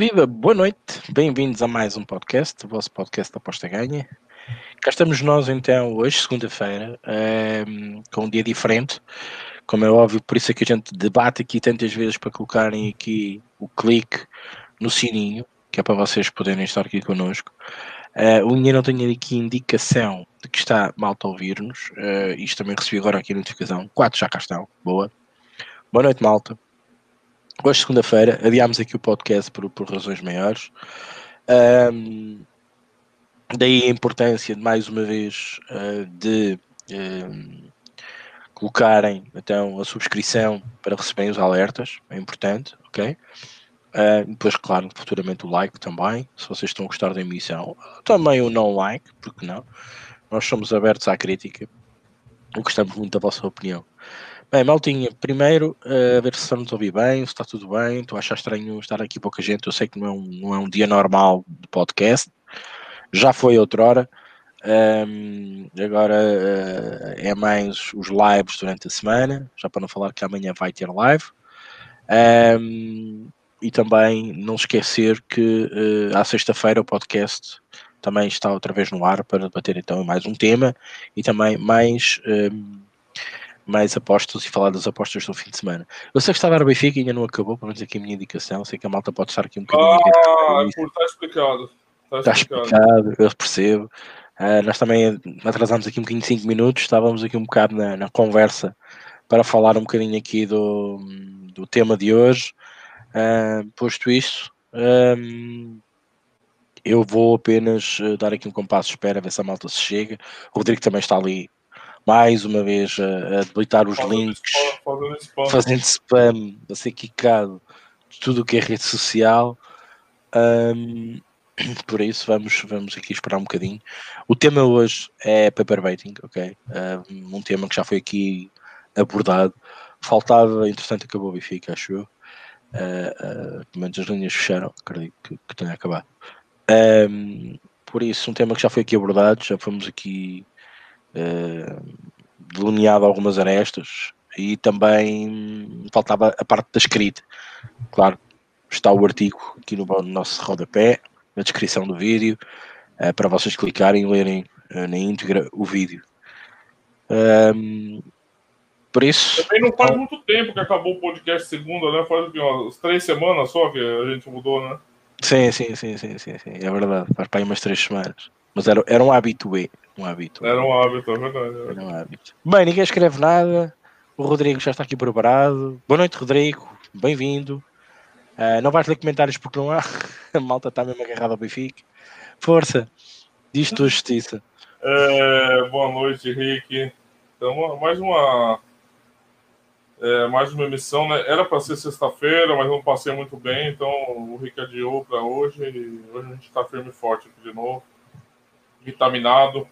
viva, boa noite, bem-vindos a mais um podcast, o vosso podcast da Aposta Ganha. Cá estamos nós então hoje, segunda-feira, um, com um dia diferente, como é óbvio, por isso é que a gente debate aqui tantas vezes para colocarem aqui o clique no sininho, que é para vocês poderem estar aqui connosco. Uh, o Ninguém não tem aqui indicação de que está malta a ouvir-nos, uh, isto também recebi agora aqui a notificação, quatro já cá estão, boa. Boa noite malta. Hoje, segunda-feira, adiámos aqui o podcast por, por razões maiores. Um, daí a importância, mais uma vez, uh, de um, colocarem então a subscrição para receberem os alertas, é importante, ok? Uh, depois, claro, futuramente o like também, se vocês estão a gostar da emissão. Também o não like, porque não? Nós somos abertos à crítica, gostamos muito da vossa opinião. Bem, Maltinha, primeiro, uh, a ver se nos ouvir bem, se está tudo bem. Estou a achar estranho estar aqui pouca gente. Eu sei que não é um, não é um dia normal de podcast. Já foi outrora. Um, agora uh, é mais os lives durante a semana. Já para não falar que amanhã vai ter live. Um, e também não esquecer que uh, à sexta-feira o podcast também está outra vez no ar para debater então mais um tema e também mais. Um, mais apostas e falar das apostas do fim de semana. Eu sei que está a Benfica e ainda não acabou, pelo menos aqui a minha indicação. Sei que a malta pode estar aqui um bocadinho. Ah, está explicado. Está, está explicado. explicado. eu percebo. Uh, nós também atrasámos aqui um bocadinho de 5 minutos, estávamos aqui um bocado na, na, conversa para falar um bocadinho aqui do, do tema de hoje. Uh, posto isso, um, eu vou apenas dar aqui um compasso de espera, ver se a malta se chega. O Rodrigo também está ali mais uma vez a, a debilitar os links, spam, spam. fazendo spam, a ser quicado de tudo o que é rede social. Um, por isso vamos, vamos aqui esperar um bocadinho. O tema hoje é paperbaiting, ok? Um, um tema que já foi aqui abordado. Faltava, entretanto, acabou o Benfica, acho eu. Uh, uh, pelo menos as linhas fecharam, acredito que, que tenha acabado. Um, por isso, um tema que já foi aqui abordado, já fomos aqui delineado algumas arestas e também faltava a parte da escrita. Claro, está o artigo aqui no nosso rodapé, na descrição do vídeo, uh, para vocês clicarem e lerem uh, na íntegra o vídeo. Um, por isso. Também não faz muito tempo que acabou o podcast segunda, né? Faz umas três semanas só que a gente mudou, né? Sim, sim, sim, sim, sim, sim. é verdade. Faz para aí umas três semanas. Mas era, era um habitué. Um hábito. Era um hábito, é verdade. Era um hábito. Bem, ninguém escreve nada. O Rodrigo já está aqui preparado. Boa noite, Rodrigo. Bem-vindo. Uh, não vais ler comentários porque não há. A malta está mesmo agarrada ao Benfica. Força. Diz tua justiça. É, boa noite, Henrique. Então, mais uma. É, mais uma emissão, né? Era para ser sexta-feira, mas não passei muito bem, então o Rick adiou para hoje e hoje a gente está firme e forte aqui de novo, vitaminado.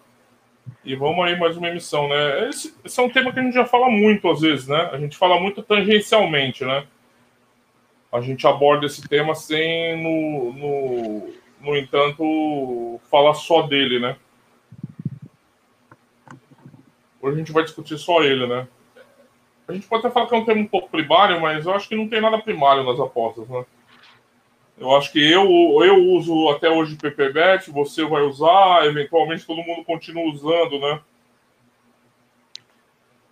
E vamos aí mais uma emissão, né? Esse, esse, é um tema que a gente já fala muito às vezes, né? A gente fala muito tangencialmente, né? A gente aborda esse tema sem, no, no, no entanto, falar só dele, né? Hoje a gente vai discutir só ele, né? A gente pode até falar que é um tema um pouco primário, mas eu acho que não tem nada primário nas apostas, né? Eu acho que eu, eu uso até hoje PPBet, você vai usar, eventualmente todo mundo continua usando, né?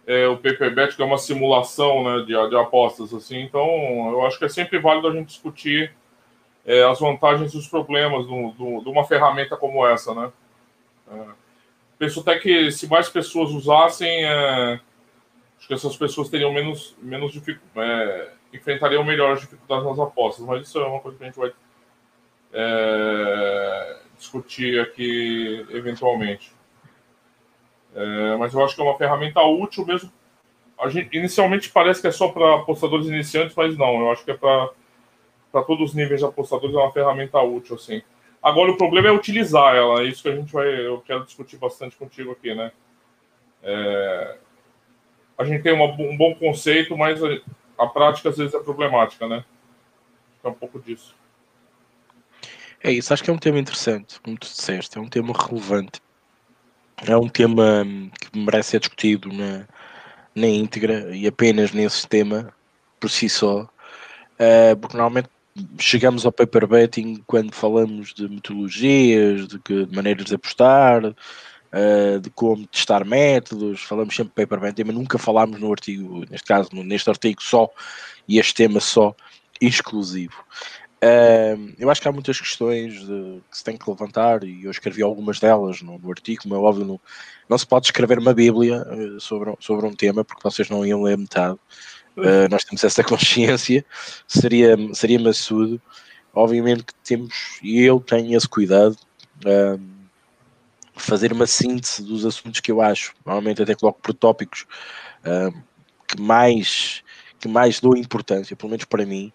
É, o PPBet, que é uma simulação né, de, de apostas, assim. Então, eu acho que é sempre válido a gente discutir é, as vantagens e os problemas de uma ferramenta como essa, né? É, penso até que se mais pessoas usassem, é, acho que essas pessoas teriam menos, menos dificuldade é, enfrentariam melhor as dificuldades nas apostas, mas isso é uma coisa que a gente vai é, discutir aqui eventualmente. É, mas eu acho que é uma ferramenta útil mesmo. Gente, inicialmente parece que é só para apostadores iniciantes, mas não, eu acho que é para todos os níveis de apostadores, é uma ferramenta útil, assim. Agora o problema é utilizar ela, é isso que a gente vai, eu quero discutir bastante contigo aqui, né? É, a gente tem uma, um bom conceito, mas a prática às vezes é problemática, né? É um pouco disso. É isso, acho que é um tema interessante, como tu disseste, é um tema relevante. É um tema hum, que merece ser discutido na, na íntegra e apenas nesse tema por si só, uh, porque normalmente chegamos ao paper betting quando falamos de metodologias, de, que, de maneiras de apostar, uh, de como testar métodos, falamos sempre de paper mas nunca falámos no artigo, neste caso, neste artigo só, e este tema só, exclusivo. Uh, eu acho que há muitas questões de, que se tem que levantar e eu escrevi algumas delas no, no artigo, como é óbvio, no, não se pode escrever uma bíblia uh, sobre, sobre um tema porque vocês não iam ler metade. Uh, nós temos essa consciência, seria, seria maçudo. Obviamente que temos, e eu tenho esse cuidado, fazer uma síntese dos assuntos que eu acho, normalmente até coloco por tópicos uh, que mais que mais dou importância, pelo menos para mim,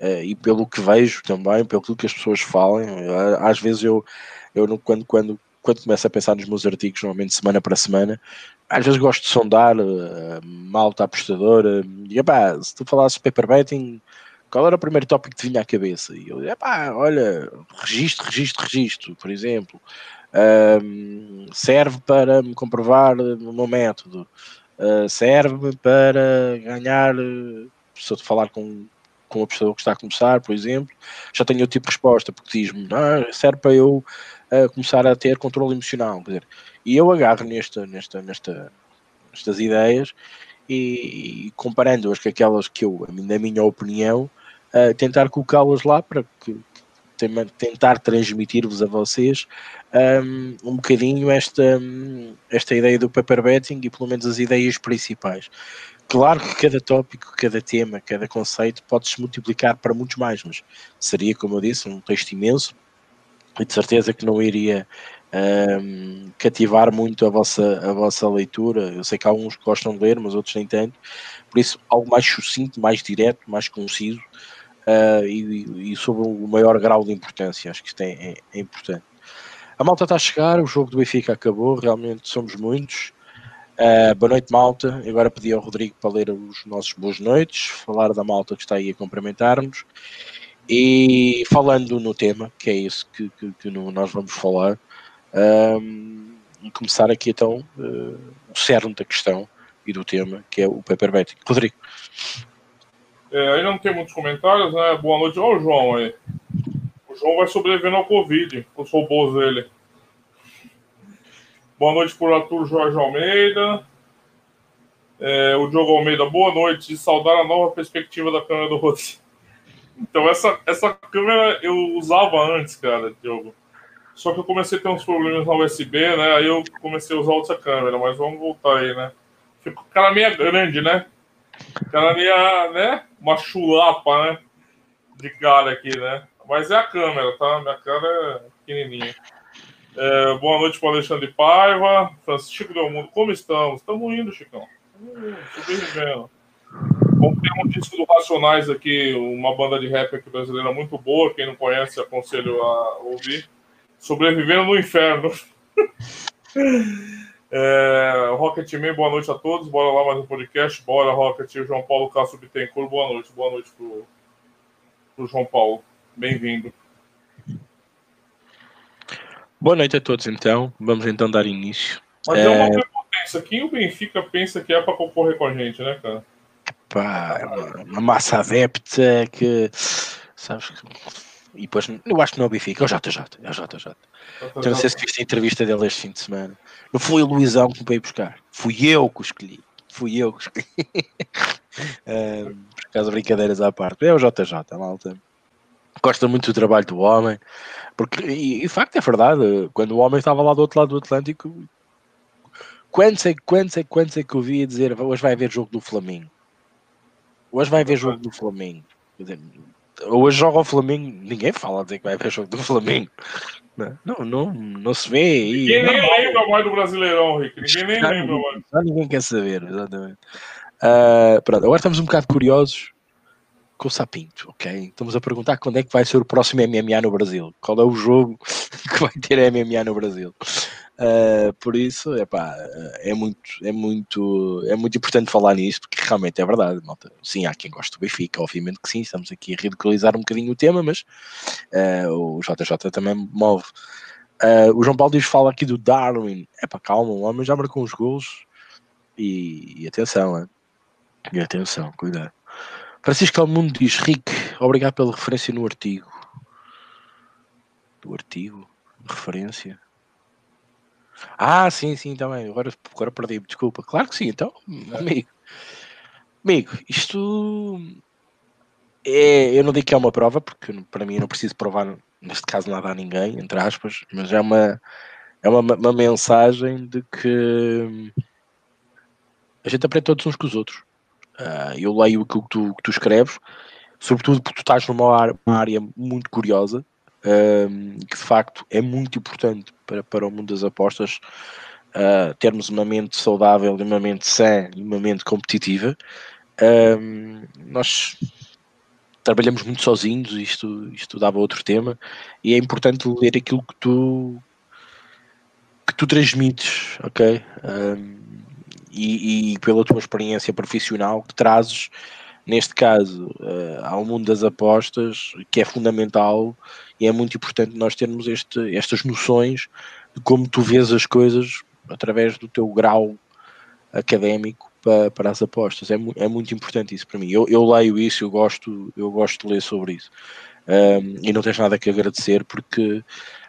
uh, e pelo que vejo também, pelo que as pessoas falam. às vezes eu, eu quando, quando, quando começo a pensar nos meus artigos, normalmente semana para semana, às vezes gosto de sondar uh, malta apostadora e epá, se tu falasses paper betting, qual era o primeiro tópico que te vinha à cabeça? E eu, epá, olha, registro, registro, registro, por exemplo, uh, serve para me comprovar o meu método, uh, serve para ganhar, se eu falar com, com uma pessoa que está a começar, por exemplo, já tenho o tipo de resposta, porque diz-me, ah, serve para eu começar a ter controle emocional, quer dizer, e eu agarro nesta, nesta, nesta, nestas ideias e, e comparando-as com aquelas que eu, na minha opinião, uh, tentar colocá-las lá para que, tentar transmitir-vos a vocês um, um bocadinho esta, esta ideia do paper betting e pelo menos as ideias principais. Claro que cada tópico, cada tema, cada conceito pode-se multiplicar para muitos mais, mas seria, como eu disse, um texto imenso e de certeza que não iria um, cativar muito a vossa, a vossa leitura. Eu sei que alguns gostam de ler, mas outros nem tanto. Por isso, algo mais sucinto, mais direto, mais conciso uh, e, e, sobre o maior grau de importância. Acho que isto é, é, é, importante. A malta está a chegar, o jogo do Benfica acabou, realmente somos muitos. Uh, boa noite, malta. Agora pedi ao Rodrigo para ler os nossos boas noites, falar da malta que está aí a cumprimentar-nos. E falando no tema, que é isso que, que, que nós vamos falar, um, começar aqui então uh, o cerne da questão e do tema, que é o paper betting. Rodrigo. É, aí não tem muitos comentários, né? Boa noite. Olha o João aí. O João vai sobrevivendo ao Covid, os robôs dele. Boa noite por Arthur Jorge Almeida. É, o Diogo Almeida, boa noite. Saudar a nova perspectiva da câmera do Rodrigo. Então, essa, essa câmera eu usava antes, cara, Diogo. Só que eu comecei a ter uns problemas na USB, né? Aí eu comecei a usar outra câmera, mas vamos voltar aí, né? Ficou cara meia grande, né? Cara meia, né? Uma chulapa, né? De cara aqui, né? Mas é a câmera, tá? Minha cara é pequenininha. É, boa noite para Alexandre Paiva, Francisco Del Mundo. Como estamos? Estamos indo, Chicão. sobrevivendo. Tem um disco do Racionais aqui, uma banda de rap aqui brasileira muito boa. Quem não conhece, aconselho a ouvir. Sobrevivendo no inferno. é, Rocketman, boa noite a todos. Bora lá mais um podcast. Bora, Rocket. João Paulo Castro Bittencourt, boa noite. Boa noite pro, pro João Paulo. Bem-vindo. Boa noite a todos, então. Vamos então dar início. Mas é, é uma prepotência. Quem o Benfica pensa que é para concorrer com a gente, né, cara? Pá, é uma massa adepta que. Sabes que e depois, eu acho que não é o Benfica, é o JJ. É o JJ. Então, não sei se viste a entrevista dele este fim de semana. Não foi o Luizão que me veio buscar. Fui eu que o escolhi. Fui eu que escolhi. um, por causa de brincadeiras à parte. É o JJ, malta. Gosta muito do trabalho do homem. Porque, e, e de facto é verdade. Quando o homem estava lá do outro lado do Atlântico, quantos é, quantos é, quantos é que eu vi dizer hoje vai haver jogo do Flamengo? Hoje vai haver jogo do Flamengo. Quer dizer, hoje joga o Flamengo, ninguém fala de que vai haver jogo do Flamengo. Né? Não, não, não se vê. Ninguém nem lembra mais do Brasileirão, Rick. Ninguém nem lembra mais. Só ninguém quer saber, exatamente. Uh, pronto, agora estamos um bocado curiosos com o Sapinto, ok? Estamos a perguntar quando é que vai ser o próximo MMA no Brasil. Qual é o jogo que vai ter MMA no Brasil? Uh, por isso, epá, é muito, é muito, é muito importante falar nisto, porque realmente é verdade, malta. Sim, há quem goste do Benfica, obviamente que sim, estamos aqui a ridicularizar um bocadinho o tema, mas uh, o JJ também move. Uh, o João Paulo diz fala aqui do Darwin. É para calma, o homem já marcou uns gols e, e atenção, hein? e atenção, cuidado. Francisco Almundo diz: Rick, obrigado pela referência no artigo. Do artigo? Referência? Ah, sim, sim, também. Agora, agora perdi-me, desculpa. Claro que sim, então, amigo. Amigo, isto é, eu não digo que é uma prova, porque para mim não preciso provar, neste caso, nada a ninguém, entre aspas, mas é uma, é uma, uma mensagem de que a gente aprende todos uns com os outros. Uh, eu leio aquilo que tu, que tu escreves, sobretudo porque tu estás numa área, uma área muito curiosa, uh, que de facto é muito importante para, para o mundo das apostas uh, termos uma mente saudável, uma mente sã e uma mente competitiva. nós trabalhamos muito sozinhos, isto, isto dava outro tema, e é importante ler aquilo que tu que tu transmites, ok? Um, e, e, pela tua experiência profissional que trazes, neste caso, uh, ao mundo das apostas, que é fundamental e é muito importante nós termos este, estas noções de como tu vês as coisas através do teu grau académico para, para as apostas. É, é muito importante isso para mim. Eu, eu leio isso, eu gosto, eu gosto de ler sobre isso. Um, e não tens nada que agradecer porque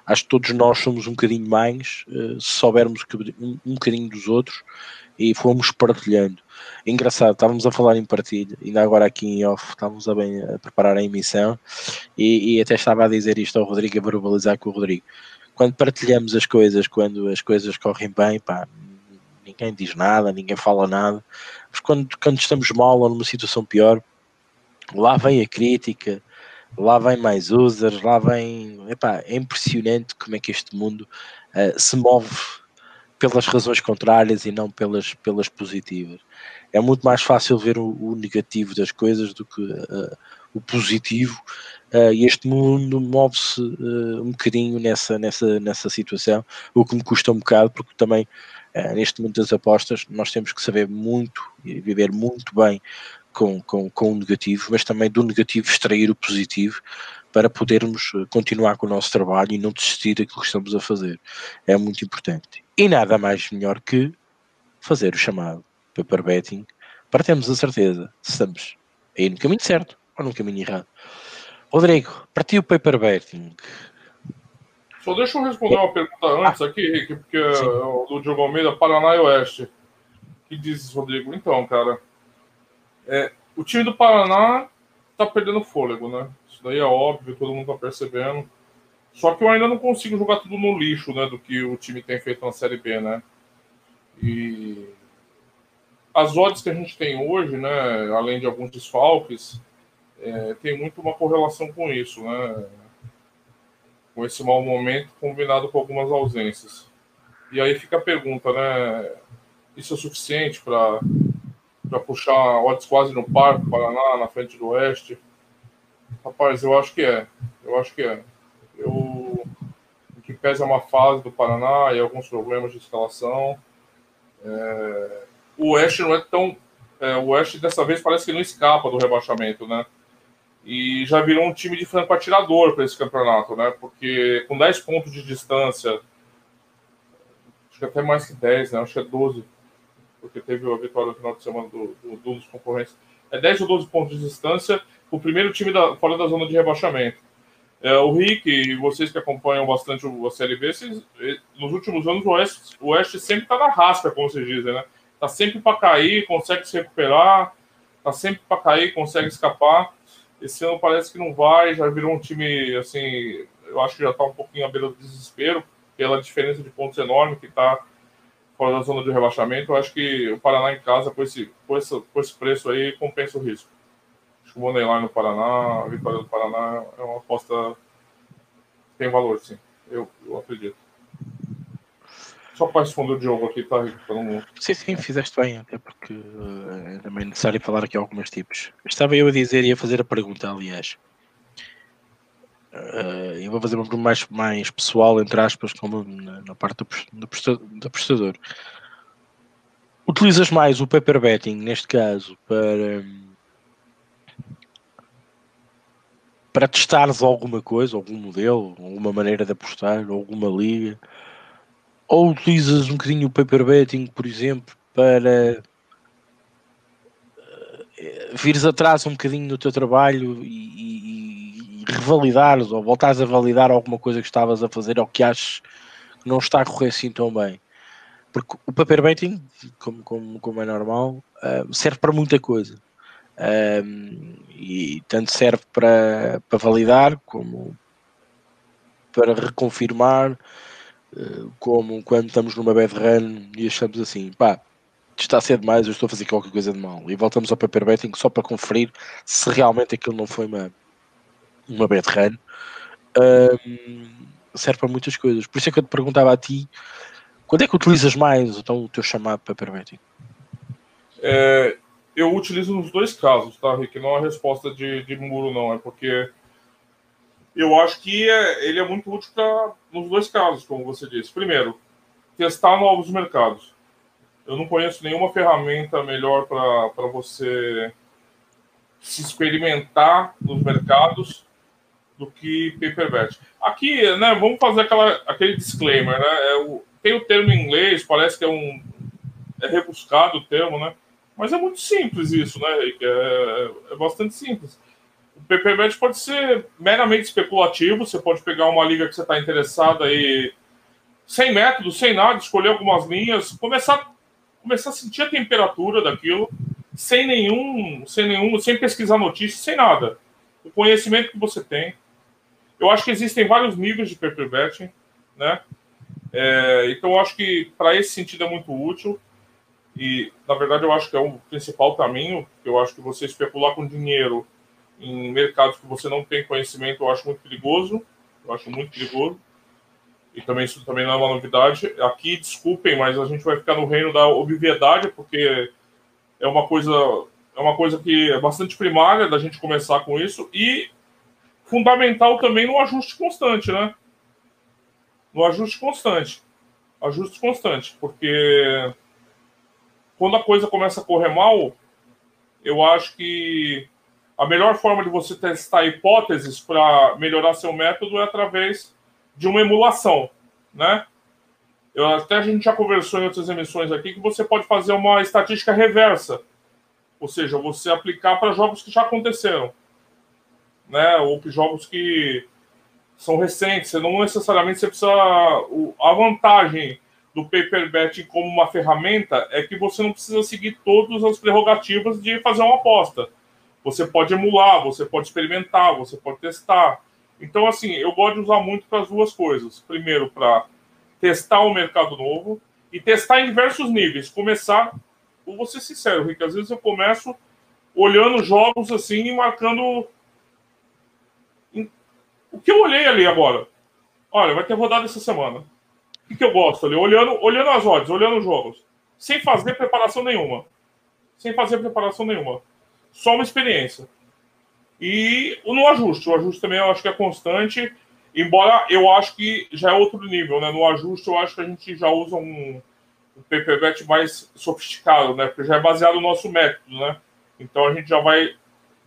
acho que todos nós somos um bocadinho mais uh, se soubermos um, um bocadinho dos outros e fomos partilhando. Engraçado, estávamos a falar em partilha, ainda agora aqui em off, estávamos a, bem, a preparar a emissão e, e, até estava a dizer isto ao Rodrigo, a verbalizar com o Rodrigo. Quando partilhamos as coisas, quando as coisas correm bem, pá, ninguém diz nada, ninguém fala nada. Mas quando, quando estamos mal ou numa situação pior, lá vem a crítica, lá vem mais users, lá vem. Epá, é impressionante como é que este mundo uh, se move pelas razões contrárias e não pelas, pelas positivas. É muito mais fácil ver o, o negativo das coisas do que uh, o positivo, uh, e este mundo move-se um bocadinho nessa, nessa, nessa situação, o que me custa um bocado, porque também Uh, neste mundo das apostas, nós temos que saber muito e viver muito bem com, com, com o negativo, mas também do negativo extrair o positivo para podermos eh, continuar com o nosso trabalho e não desistir daquilo que estamos a fazer. É muito importante. E nada mais melhor que fazer o chamado paper betting para termos a certeza se estamos aí no caminho certo ou no caminho errado. Rodrigo, para ti o paper betting só deixa eu responder uma pergunta antes aqui, Rick, porque é do Diogo Almeida, Paraná e Oeste. que diz, Rodrigo? Então, cara, é, o time do Paraná tá perdendo fôlego, né? Isso daí é óbvio, todo mundo tá percebendo. Só que eu ainda não consigo jogar tudo no lixo, né? Do que o time tem feito na Série B, né? E as odds que a gente tem hoje, né? Além de alguns desfalques, é, tem muito uma correlação com isso, né? com esse mau momento combinado com algumas ausências. E aí fica a pergunta, né? Isso é suficiente para puxar odds quase no par Paraná, na frente do Oeste? Rapaz, eu acho que é. Eu acho que é. Eu, o que pesa é uma fase do Paraná e alguns problemas de escalação. É, o Oeste não é tão. É, o Oeste dessa vez parece que não escapa do rebaixamento, né? e já virou um time de franco atirador para esse campeonato, né? Porque com 10 pontos de distância, acho que até mais que 10, né? Acho que é 12, porque teve a vitória no final de semana do, do, do dos concorrentes. É 10 ou 12 pontos de distância o primeiro time da, fora da zona de rebaixamento. É, o Rick e vocês que acompanham bastante a Série B, vocês, nos últimos anos o Oeste, o Oeste sempre está na rasca, como vocês dizem, né? Tá sempre para cair, consegue se recuperar, tá sempre para cair, consegue escapar. Esse ano parece que não vai, já virou um time, assim, eu acho que já está um pouquinho à beira do desespero, pela diferença de pontos enorme que está fora da zona de rebaixamento. Eu acho que o Paraná em casa, com esse, com esse, com esse preço aí, compensa o risco. Acho que o Moneyline no Paraná, a vitória do Paraná é uma aposta que tem valor, sim. Eu, eu acredito. Só para responder o Diogo aqui, tá, Rico? Não... Sim, sim, fizeste bem, até porque é também necessário falar aqui alguns tipos. Estava eu a dizer e a fazer a pergunta, aliás. Uh, eu vou fazer uma mais, mais pessoal, entre aspas, como na, na parte do, do, apostador. Utilizas mais o paper betting, neste caso, para, para testares alguma coisa, algum modelo, alguma maneira de apostar, alguma liga, ou utilizas um bocadinho o paper betting, por exemplo, para eh, vires atrás um bocadinho no teu trabalho e, e, e revalidares ou voltares a validar alguma coisa que estavas a fazer ou que achas que não está a correr assim tão bem. Porque o paper baiting, como, como, como é normal, uh, serve para muita coisa. Um, e tanto serve para, para validar como para reconfirmar, uh, como quando estamos numa bad run e achamos assim, pá, está a ser demais, eu estou a fazer qualquer coisa de mal. E voltamos ao paper betting só para conferir se realmente aquilo não foi uma, uma bad run. Um, serve para muitas coisas. Por isso é que eu te perguntava a ti, quando é que utilizas mais então, o teu chamado paper betting? É, eu utilizo nos dois casos, tá, Rick? Não é resposta de, de muro, não. É porque eu acho que é, ele é muito útil pra, nos dois casos, como você disse. Primeiro, testar novos mercados. Eu não conheço nenhuma ferramenta melhor para você se experimentar nos mercados do que Paperbet. Aqui, né, vamos fazer aquela, aquele disclaimer, né? É o, tem o termo em inglês, parece que é um é rebuscado o termo, né? Mas é muito simples isso, né, Rick? É, é bastante simples. O PPBet pode ser meramente especulativo, você pode pegar uma liga que você está interessado e sem método, sem nada, escolher algumas linhas, começar, começar a sentir a temperatura daquilo, sem nenhum, sem nenhum, sem pesquisar notícias, sem nada. O conhecimento que você tem. Eu acho que existem vários níveis de betting, né? É, então eu acho que para esse sentido é muito útil. E, na verdade, eu acho que é o principal caminho. Eu acho que você especular com dinheiro em mercados que você não tem conhecimento, eu acho muito perigoso. Eu acho muito perigoso. E também isso também não é uma novidade. Aqui, desculpem, mas a gente vai ficar no reino da obviedade, porque é uma coisa é uma coisa que é bastante primária da gente começar com isso e fundamental também no ajuste constante, né? No ajuste constante. Ajuste constante, porque quando a coisa começa a correr mal, eu acho que a melhor forma de você testar hipóteses para melhorar seu método é através de uma emulação, né? Eu, até a gente já conversou em outras emissões aqui que você pode fazer uma estatística reversa, ou seja, você aplicar para jogos que já aconteceram, né? Ou que jogos que são recentes. Você não necessariamente você precisa a vantagem do paper betting como uma ferramenta é que você não precisa seguir todas as prerrogativas de fazer uma aposta. Você pode emular, você pode experimentar, você pode testar. Então, assim, eu gosto de usar muito para as duas coisas. Primeiro, para testar um mercado novo e testar em diversos níveis. Começar, vou ser sincero, Rick, às vezes eu começo olhando jogos assim e marcando. O que eu olhei ali agora? Olha, vai ter rodada essa semana o que eu gosto ali? Olhando, olhando as odds, olhando os jogos. Sem fazer preparação nenhuma. Sem fazer preparação nenhuma. Só uma experiência. E no ajuste. O ajuste também eu acho que é constante. Embora eu acho que já é outro nível, né? No ajuste eu acho que a gente já usa um, um mais sofisticado, né? Porque já é baseado no nosso método, né? Então a gente já vai,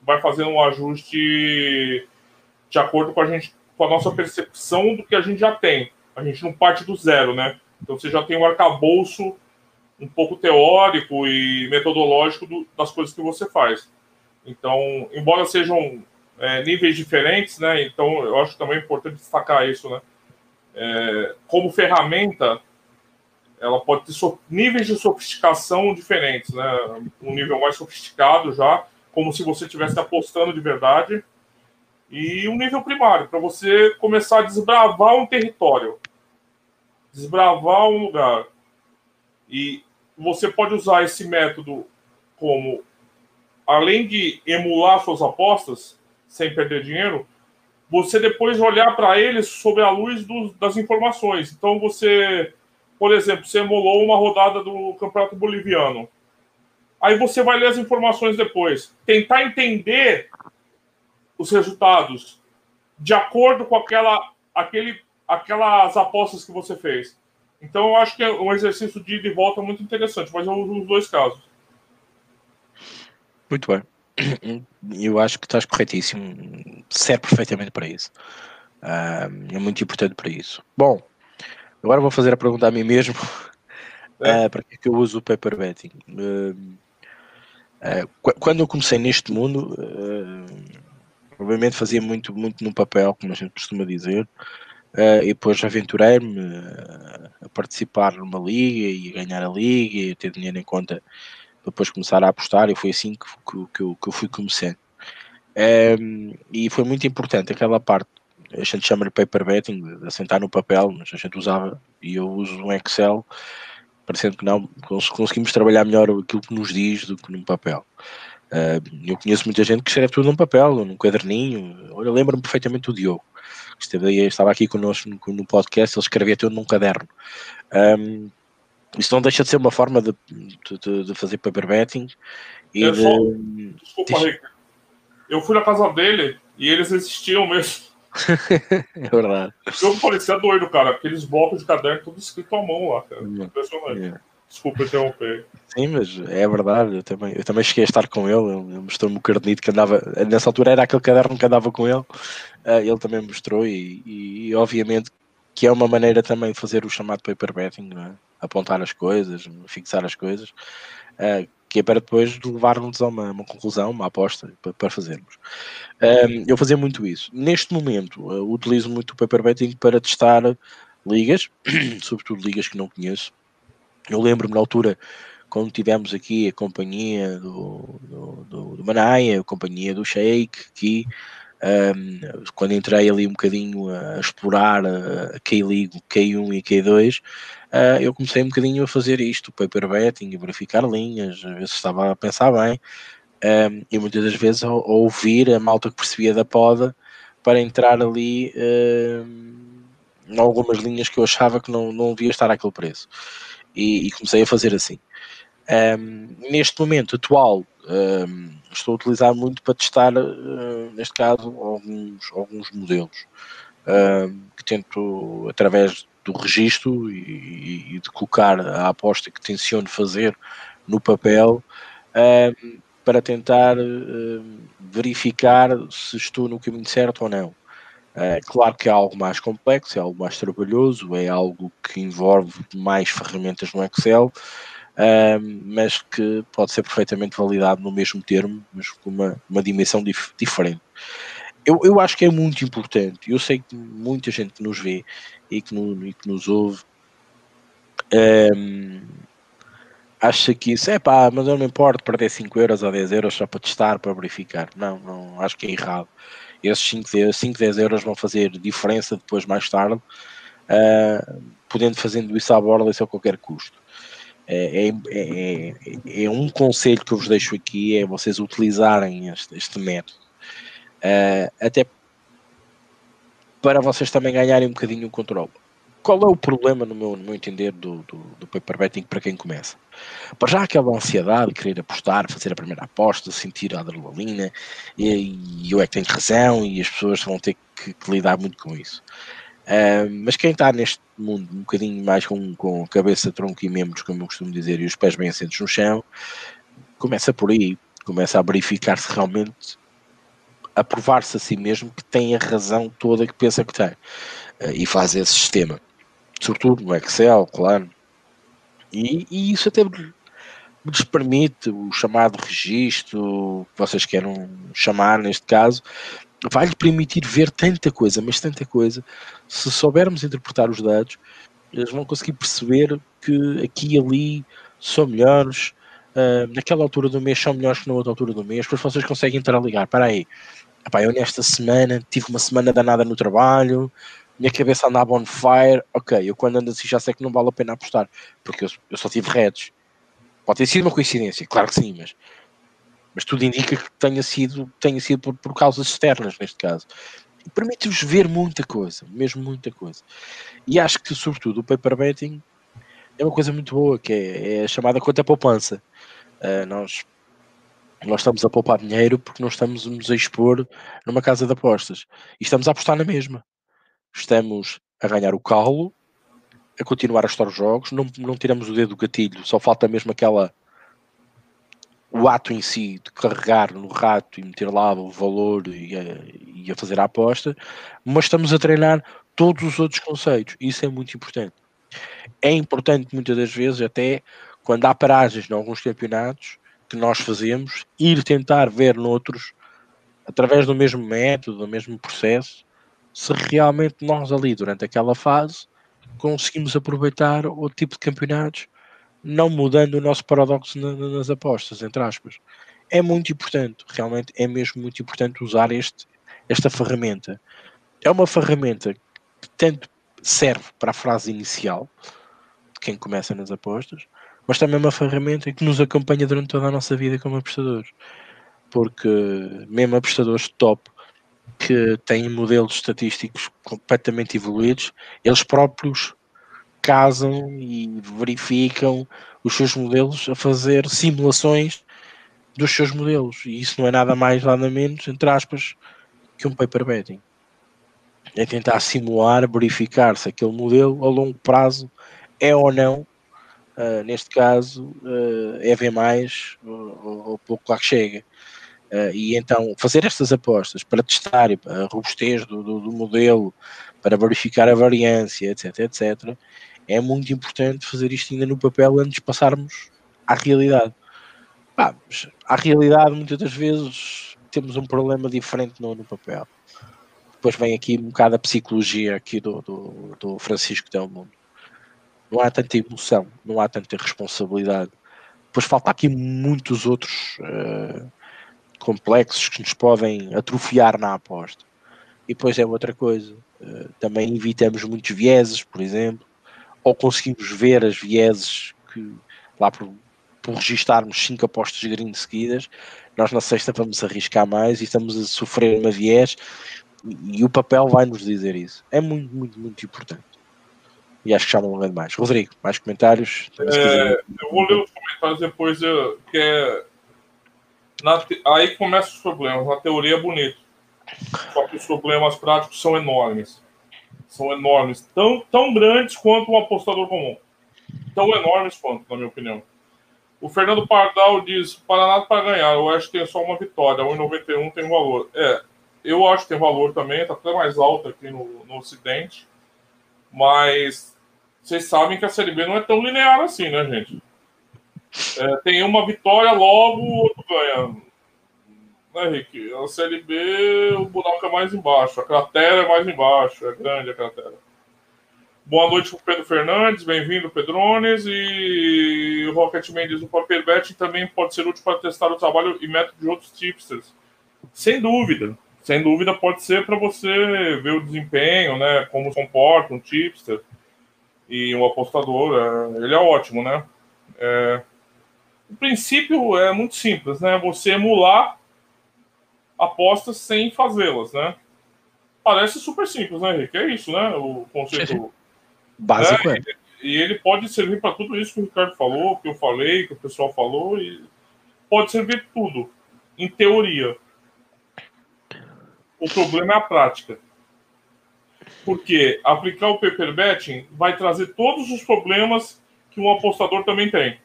vai fazendo um ajuste de acordo com a gente com a nossa percepção do que a gente já tem a gente não parte do zero, né? Então você já tem um arcabouço um pouco teórico e metodológico do, das coisas que você faz. Então, embora sejam é, níveis diferentes, né? Então eu acho também importante destacar isso, né? É, como ferramenta, ela pode ter so níveis de sofisticação diferentes, né? Um nível mais sofisticado já, como se você estivesse apostando de verdade, e um nível primário, para você começar a desbravar um território desbravar um lugar. E você pode usar esse método como, além de emular suas apostas, sem perder dinheiro, você depois olhar para eles sob a luz do, das informações. Então, você, por exemplo, você emulou uma rodada do Campeonato Boliviano. Aí você vai ler as informações depois. Tentar entender os resultados de acordo com aquela, aquele aquelas apostas que você fez. Então eu acho que é um exercício de ida e volta muito interessante, mas eu uso os dois casos. Muito bem. Eu acho que estás corretíssimo. Serve perfeitamente para isso. é muito importante para isso. Bom, agora vou fazer a pergunta a mim mesmo. É. Uh, para que, é que eu uso o paper betting? Uh, quando eu comecei neste mundo, obviamente fazia muito, muito no papel, como a gente costuma dizer, uh, e depois aventurei-me a participar numa liga e a ganhar a liga e a ter dinheiro em conta depois começar a apostar e foi assim que, que, que, eu, que eu fui começando. Um, e foi muito importante aquela parte, a gente chama de paper betting, de assentar no papel, mas a gente usava, e eu uso um Excel, parecendo que não, conseguimos trabalhar melhor aquilo que nos diz do que num papel. Uh, eu conheço muita gente que escreve tudo num papel, num caderninho. Olha, lembro-me perfeitamente do Diogo, que esteve, estava aqui connosco no, no podcast, ele escrevia tudo num caderno. Um, isso não deixa de ser uma forma de, de, de fazer paper betting. E eu de... só, desculpa, Rick. Eu fui na casa dele e eles existiam mesmo. é verdade. Eu falei, você é doido, cara. Aqueles blocos de caderno tudo escrito à mão lá, cara. Impressionante. Yeah. Desculpa interromper. Sim, mas é verdade, eu também, eu também cheguei a estar com ele, ele mostrou-me o carnito que andava, nessa altura era aquele caderno que andava com ele, uh, ele também mostrou e, e, obviamente que é uma maneira também de fazer o chamado paper betting, é? apontar as coisas, fixar as coisas, uh, que é para depois levar-nos a uma, uma, conclusão, uma aposta para, para fazermos. Um, eu fazia muito isso. Neste momento, uh, utilizo muito o paper betting para testar ligas, sobretudo ligas que não conheço. Eu lembro-me na altura, quando tivemos aqui a companhia do, do, do, do Manaia, a companhia do Sheik, aqui, um, quando entrei ali um bocadinho a explorar a K-League, K1 e K2, uh, eu comecei um bocadinho a fazer isto, paper betting, a verificar linhas, a ver se estava a pensar bem, um, e muitas das vezes a, ouvir a malta que percebia da poda para entrar ali um, em algumas linhas que eu achava que não, não devia estar àquele preço. E, e comecei a fazer assim. Um, neste momento atual, um, estou a utilizar muito para testar, uh, neste caso, alguns, alguns modelos um, que tento, através do registro e, e, de colocar a aposta que tenciono fazer no papel para tentar verificar se estou no caminho certo ou não. É claro que é algo mais complexo, é algo mais trabalhoso, é algo que envolve mais ferramentas no Excel, mas que pode ser perfeitamente validado no mesmo termo, mas com uma, uma dimensão dif diferente. Eu, eu acho que é muito importante, eu sei que muita gente que nos vê e que, no, e que nos ouve um, acha que isso é pá, mas eu não importo perder 5 euros ou 10 euros só para testar, para verificar. Não, não acho que é errado. Esses 5, 5 10 euros vão fazer diferença depois, mais tarde, uh, podendo fazendo isso à borda a qualquer custo. É, é, é, é, um conselho que eu vos deixo aqui, é vocês utilizarem este, este método. Uh, até para vocês também ganharem um bocadinho o controle. Qual é o problema, no meu, no meu entender, do, do, do paper betting para quem começa? Para já aquela ansiedade de querer apostar, fazer a primeira aposta, sentir a adrenalina, e, e eu é que tenho razão, e as pessoas vão ter que, que lidar muito com isso. Uh, mas quem está neste mundo um bocadinho mais com, com cabeça, tronco e membros, como eu costumo dizer, e os pés bem assentos no chão, começa por aí, começa a verificar se realmente a provar-se a si mesmo que tem a razão toda que pensa que tem uh, e faz esse sistema, sobretudo no Excel, claro, e, e isso até nos permite o chamado registro, que vocês queiram chamar neste caso, vai-lhe permitir ver tanta coisa, mas tanta coisa, se soubermos interpretar os dados, eles vão conseguir perceber que aqui e ali são melhores, uh, naquela altura do mês são melhores que na outra altura do mês, depois vocês conseguem interligar, para aí, Epá, eu nesta semana tive uma semana danada no trabalho, minha cabeça andava on fire, ok, eu quando ando assim já sei que não vale a pena apostar, porque eu, eu só tive redes. Pode ter sido uma coincidência, claro que sim, mas, mas tudo indica que tenha sido, tenha sido por, por causas externas neste caso. Permite-vos ver muita coisa, mesmo muita coisa. E acho que, sobretudo, o paper betting é uma coisa muito boa, que é, é a chamada conta poupança. Uh, nós nós estamos a poupar dinheiro porque não estamos a nos expor numa casa de apostas. E estamos a apostar na mesma estamos a ganhar o calo, a continuar a estar os jogos, não, não tiramos o dedo do gatilho, só falta mesmo aquela o ato em si de carregar no rato e meter lá o valor e a, e a fazer a aposta, mas estamos a treinar todos os outros conceitos. Isso é muito importante. É importante muitas das vezes, até quando há paragens em alguns campeonatos, que nós fazemos, ir tentar ver noutros, através do mesmo método, do mesmo processo, se realmente nós ali, durante aquela fase, conseguimos aproveitar o tipo de campeonatos, não mudando o nosso paradoxo na, nas apostas, entre aspas. É muito importante, realmente é mesmo muito importante usar este, esta ferramenta. É uma ferramenta que tanto serve para a frase inicial, de quem começa nas apostas, mas também é uma ferramenta que nos acompanha durante toda a nossa vida como apostadores. Porque mesmo apostadores top que têm modelos estatísticos completamente evoluídos, eles próprios casam e verificam os seus modelos a fazer simulações dos seus modelos. E isso não é nada mais, nada menos, entre aspas, que um paper betting. É tentar simular, verificar se aquele modelo a longo prazo é ou não, uh, neste caso, uh, é mais ou, ou pouco lá que chega. Uh, e então fazer estas apostas para testar a robustez do, do, do, modelo, para verificar a variância, etc, etc, é muito importante fazer isto ainda no papel antes de passarmos à realidade. Pá, a realidade muitas das vezes temos um problema diferente no, no papel. Depois vem aqui um bocado a psicologia aqui do, do, do Francisco Del Mundo. Não há tanta emoção, não há tanta responsabilidade. Depois falta aqui muitos outros uh, complexos que nos podem atrofiar na aposta. E depois é outra coisa. Uh, também evitamos muitos vieses, por exemplo, ou conseguimos ver as vieses que lá por, por registarmos cinco apostas green seguidas, nós na sexta vamos arriscar mais e estamos a sofrer uma viés e, o papel vai nos dizer isso. É muito, muito, muito importante. E acho que já não alonguei mais. Rodrigo, mais comentários? É, eu vou ler os comentários depois, eu, que é te... Aí começam os problemas. Na teoria é bonito. Só que os problemas práticos são enormes. São enormes. Tão, tão grandes quanto um apostador comum. Tão enormes quanto, na minha opinião. O Fernando Pardal diz: Paraná para ganhar. Eu acho que tem só uma vitória. 1,91 tem valor. É, eu acho que tem valor também. Está até mais alto aqui no, no Ocidente. Mas vocês sabem que a Série B não é tão linear assim, né, gente? É, tem uma vitória, logo o outro ganha. Né, Rick? A Série B, o buraco é mais embaixo, a cratera é mais embaixo, é grande a cratera. Boa noite para Pedro Fernandes, bem-vindo, Pedrones. E o Rocketman diz: o Paper também pode ser útil para testar o trabalho e método de outros tipsters. Sem dúvida, sem dúvida pode ser para você ver o desempenho, né? Como se comporta um tipster e um apostador. É, ele é ótimo, né? É, o princípio é muito simples, né? Você emular apostas sem fazê-las, né? Parece super simples, né, Henrique? É isso, né? O conceito básico. Né? É. E, ele pode servir para tudo isso que o Ricardo falou, que eu falei, que o pessoal falou, e pode servir tudo, em teoria. O problema é a prática. Porque aplicar o paper betting vai trazer todos os problemas que um apostador também tem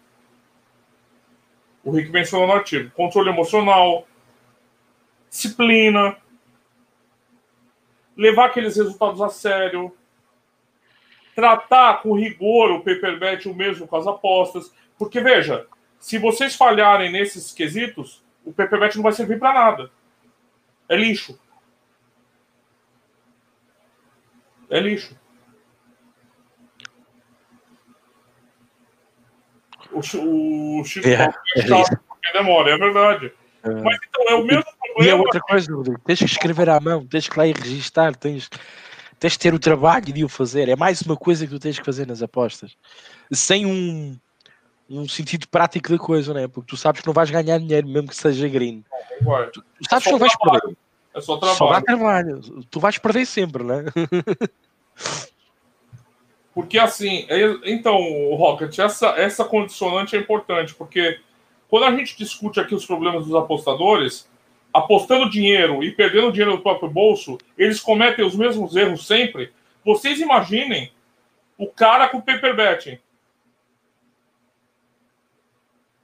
o Rick mencionou no artigo. Controle emocional, disciplina, levar aqueles resultados a sério, tratar com rigor o paper bet, o mesmo com as apostas. Porque, veja, se vocês falharem nesses quesitos, o paper bet não vai servir para nada. É lixo. É lixo. O, o Chico é, é porque demora, é verdade. É. Mas então, é o mesmo problema. E é outra coisa, Rodrigo, tens que escrever à mão, tens que lá ir registar, tens, tens que ter o trabalho de o fazer. É mais uma coisa que tu tens que fazer nas apostas. Sem um, um sentido prático da coisa, né? Porque tu sabes que não vais ganhar dinheiro, mesmo que seja green. Não, vai. Tu, sabes é que não vais trabalho. perder. É só trabalho. Só dá trabalho. Tu vais perder sempre, né? Porque assim, é, então, Rocket, essa, essa condicionante é importante, porque quando a gente discute aqui os problemas dos apostadores, apostando dinheiro e perdendo dinheiro no próprio bolso, eles cometem os mesmos erros sempre. Vocês imaginem o cara com paper betting.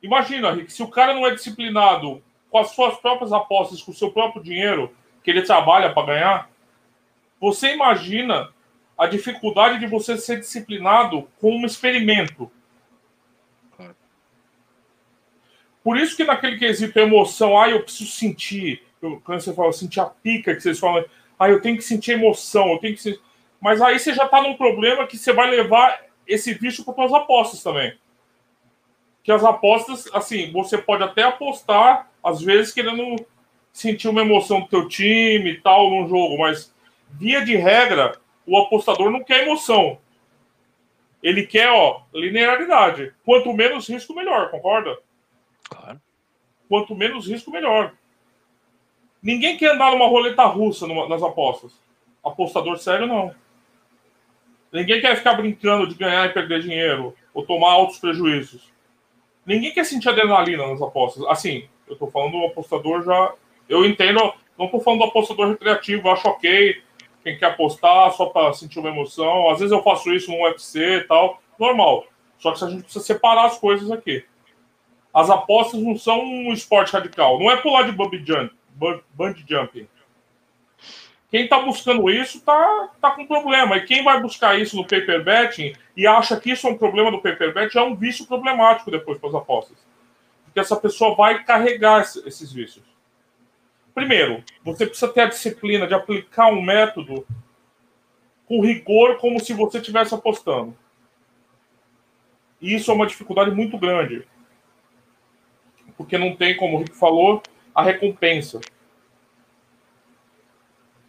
Imagina, Rick, se o cara não é disciplinado com as suas próprias apostas, com o seu próprio dinheiro que ele trabalha para ganhar, você imagina a dificuldade de você ser disciplinado com um experimento. Por isso que naquele quesito emoção, ah, eu preciso sentir. Eu, quando você fala sentir a pica, que vocês falam, ah, eu tenho que sentir emoção, eu tenho que sentir. Mas aí você já está num problema que você vai levar esse vício para suas apostas também. Que as apostas, assim, você pode até apostar, às vezes, querendo sentir uma emoção do teu time e tal num jogo, mas via de regra, o apostador não quer emoção. Ele quer, ó, linearidade. Quanto menos risco, melhor, concorda? Claro. Quanto menos risco, melhor. Ninguém quer andar numa roleta russa numa, nas apostas. Apostador sério, não. Ninguém quer ficar brincando de ganhar e perder dinheiro ou tomar altos prejuízos. Ninguém quer sentir adrenalina nas apostas. Assim, eu tô falando do apostador já. Eu entendo, não tô falando do apostador recreativo, acho ok. Quem quer apostar só para sentir uma emoção. Às vezes eu faço isso no UFC e tal. Normal. Só que a gente precisa separar as coisas aqui. As apostas não são um esporte radical. Não é pular de bungee jump, jumping. Quem está buscando isso está tá com problema. E quem vai buscar isso no paper betting e acha que isso é um problema do paper betting é um vício problemático depois para as apostas. Porque essa pessoa vai carregar esses vícios. Primeiro, você precisa ter a disciplina de aplicar um método com rigor, como se você estivesse apostando. E isso é uma dificuldade muito grande. Porque não tem, como o Rick falou, a recompensa.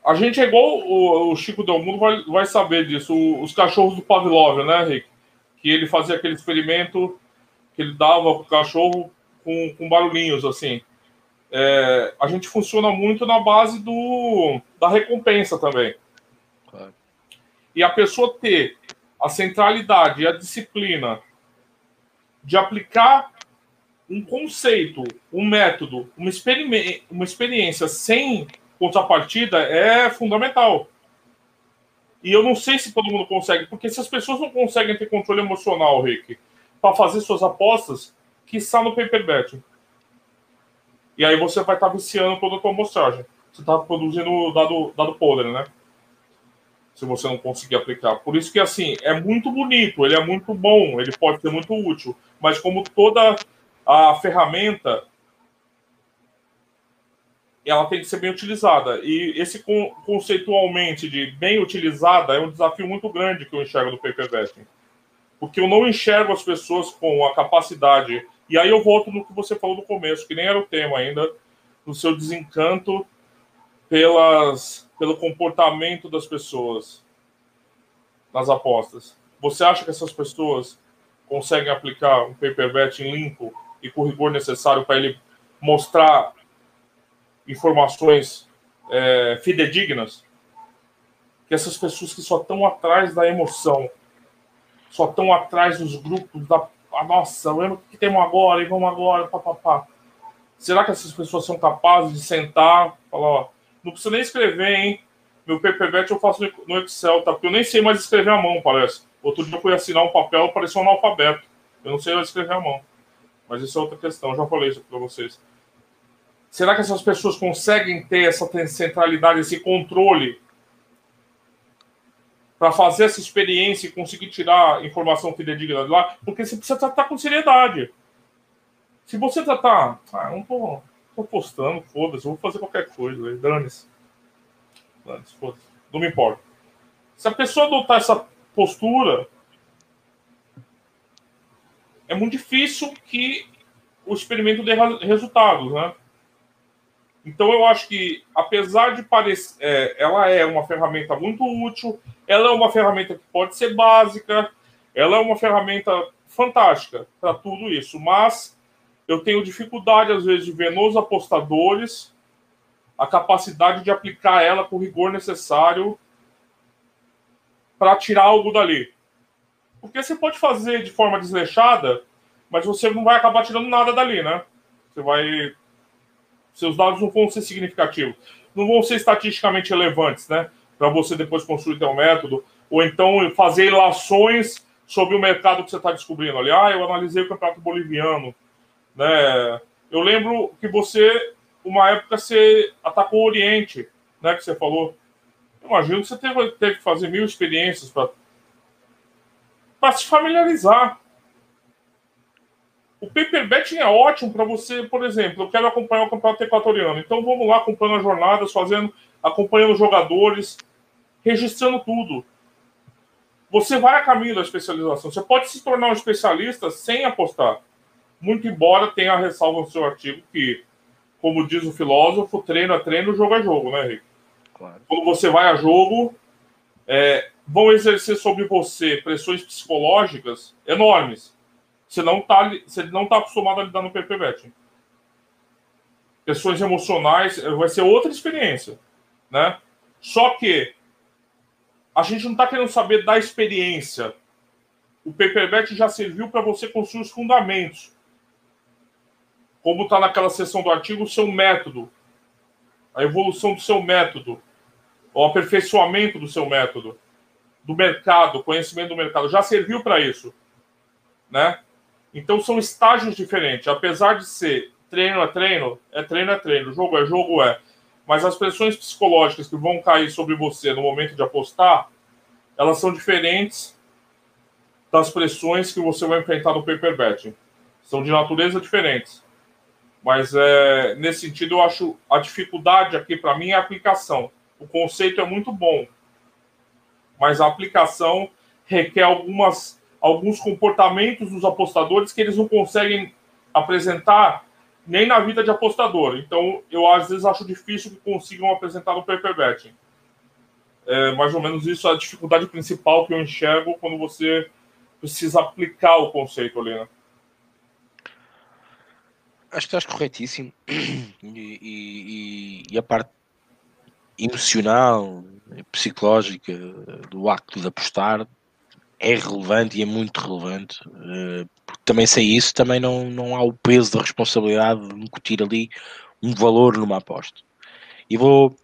A gente é igual o, Chico Del Mundo vai, vai saber disso. O, os cachorros do Pavlov, né, Rick? Que ele fazia aquele experimento que ele dava pro cachorro com, com barulhinhos, assim. É, a gente funciona muito na base do, da recompensa também. Claro. E a pessoa ter a centralidade e a disciplina de aplicar um conceito, um método, uma, experi uma experiência sem contrapartida é fundamental. E eu não sei se todo mundo consegue, porque se as pessoas não conseguem ter controle emocional, Rick, para fazer suas apostas, que está no paper bet. E aí você vai estar tá viciando toda a tua amostragem. Você está produzindo dado, dado podre, né? Se você não conseguir aplicar. Por isso que, assim, é muito bonito, ele é muito bom, ele pode ser muito útil. Mas como toda a ferramenta, ela tem que ser bem utilizada. E esse conceitualmente de bem utilizada é um desafio muito grande que eu enxergo do paper vesting. Porque eu não enxergo as pessoas com a capacidade. E aí eu volto no que você falou no começo, que nem era o tema ainda, do seu desencanto pelas, pelo comportamento das pessoas nas apostas. Você acha que essas pessoas conseguem aplicar um paper betting limpo e com o rigor necessário para ele mostrar informações é, fidedignas, que essas pessoas que só estão atrás da emoção, só estão atrás dos grupos da ah, nossa, lembra o que temos agora e vamos agora, papapá. Será que essas pessoas são capazes de sentar, falar, ó, não precisa nem escrever, hein? Meu PPBet eu faço no Excel, tá? Porque eu nem sei mais escrever à mão, parece. Outro dia eu fui assinar um papel, parecia um analfabeto. Eu não sei mais escrever à mão. Mas isso é outra questão, eu já falei isso para vocês. Será que essas pessoas conseguem ter essa centralidade, esse controle para fazer essa experiência e conseguir tirar informação fidedigna de lá? Porque você precisa tratar com seriedade. Se você tratar, ah, não tô, tô postando, foda-se, vou fazer qualquer coisa, dane-se. Dane-se, foda-se, não me importa. Se a pessoa adotar essa postura, é muito difícil que o experimento dê resultados, né? Então eu acho que, apesar de parecer, é, ela é uma ferramenta muito útil, ela é uma ferramenta que pode ser básica, ela é uma ferramenta fantástica para tudo isso, mas eu tenho dificuldade às vezes de ver nos apostadores a capacidade de aplicar ela com o rigor necessário para tirar algo dali. Porque você pode fazer de forma desleixada, mas você não vai acabar tirando nada dali, né? Você vai seus dados não vão ser significativos, não vão ser estatisticamente relevantes, né? Para você depois construir teu método, ou então fazer ilações sobre o mercado que você está descobrindo ali. Ah, eu analisei o campeonato boliviano, né? Eu lembro que você, uma época, você atacou o Oriente, né? Que você falou. Eu imagino que você teve, teve que fazer mil experiências para se familiarizar. O paper betting é ótimo para você, por exemplo, eu quero acompanhar o campeonato equatoriano, então vamos lá acompanhando as jornadas, fazendo, acompanhando os jogadores, registrando tudo. Você vai a caminho da especialização. Você pode se tornar um especialista sem apostar. Muito embora tenha a ressalva no seu artigo que, como diz o filósofo, treino a treino, jogo a jogo, né, Henrique? Claro. Quando você vai a jogo, é, vão exercer sobre você pressões psicológicas enormes. Você não está você não tá acostumado a lidar no PP Betting. Pressões emocionais, vai ser outra experiência, né? Só que a gente não está querendo saber da experiência. O paperback já serviu para você construir os fundamentos. Como está naquela seção do artigo, o seu método. A evolução do seu método. O aperfeiçoamento do seu método. Do mercado, conhecimento do mercado. Já serviu para isso. Né? Então são estágios diferentes. Apesar de ser treino a treino, é treino a treino. Jogo é jogo, é mas as pressões psicológicas que vão cair sobre você no momento de apostar, elas são diferentes das pressões que você vai enfrentar no paper betting. São de natureza diferentes. Mas é, nesse sentido, eu acho a dificuldade aqui para mim é a aplicação. O conceito é muito bom, mas a aplicação requer algumas, alguns comportamentos dos apostadores que eles não conseguem apresentar nem na vida de apostador. Então, eu às vezes acho difícil que consigam apresentar no paper betting. É mais ou menos isso é a dificuldade principal que eu enxergo quando você precisa aplicar o conceito ali, né? Acho que estás corretíssimo. E, e, e, a parte emocional, psicológica do acto de apostar é relevante e é muito relevante. Eh, porque também sei isso, também não, não há o peso da responsabilidade de incutir ali um valor numa aposta. E vou,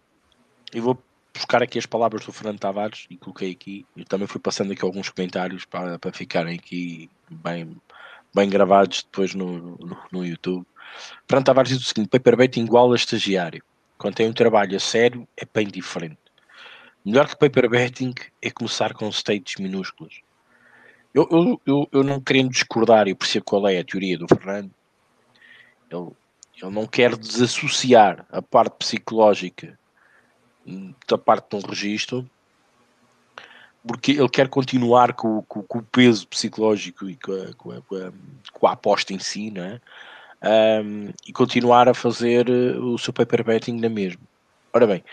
e vou buscar aqui as palavras do Fernando Tavares e coloquei aqui. Eu também fui passando aqui alguns comentários para, para ficarem aqui bem, bem gravados depois no, no, no YouTube. Fernando Tavares diz o seguinte: paperbait igual a estagiário. Quando tem um trabalho a sério, é bem diferente. Melhor que paper betting é começar com states minúsculos. Eu, eu, eu, eu não querendo discordar, eu percebo qual é a teoria do Fernando. Ele, ele não quer desassociar a parte psicológica da parte de um registro porque ele quer continuar com, com, com o peso psicológico e com a, com a, com a, com a aposta em si, não é? Um, e continuar a fazer eh, o seu paper betting na mesma. Ora bem,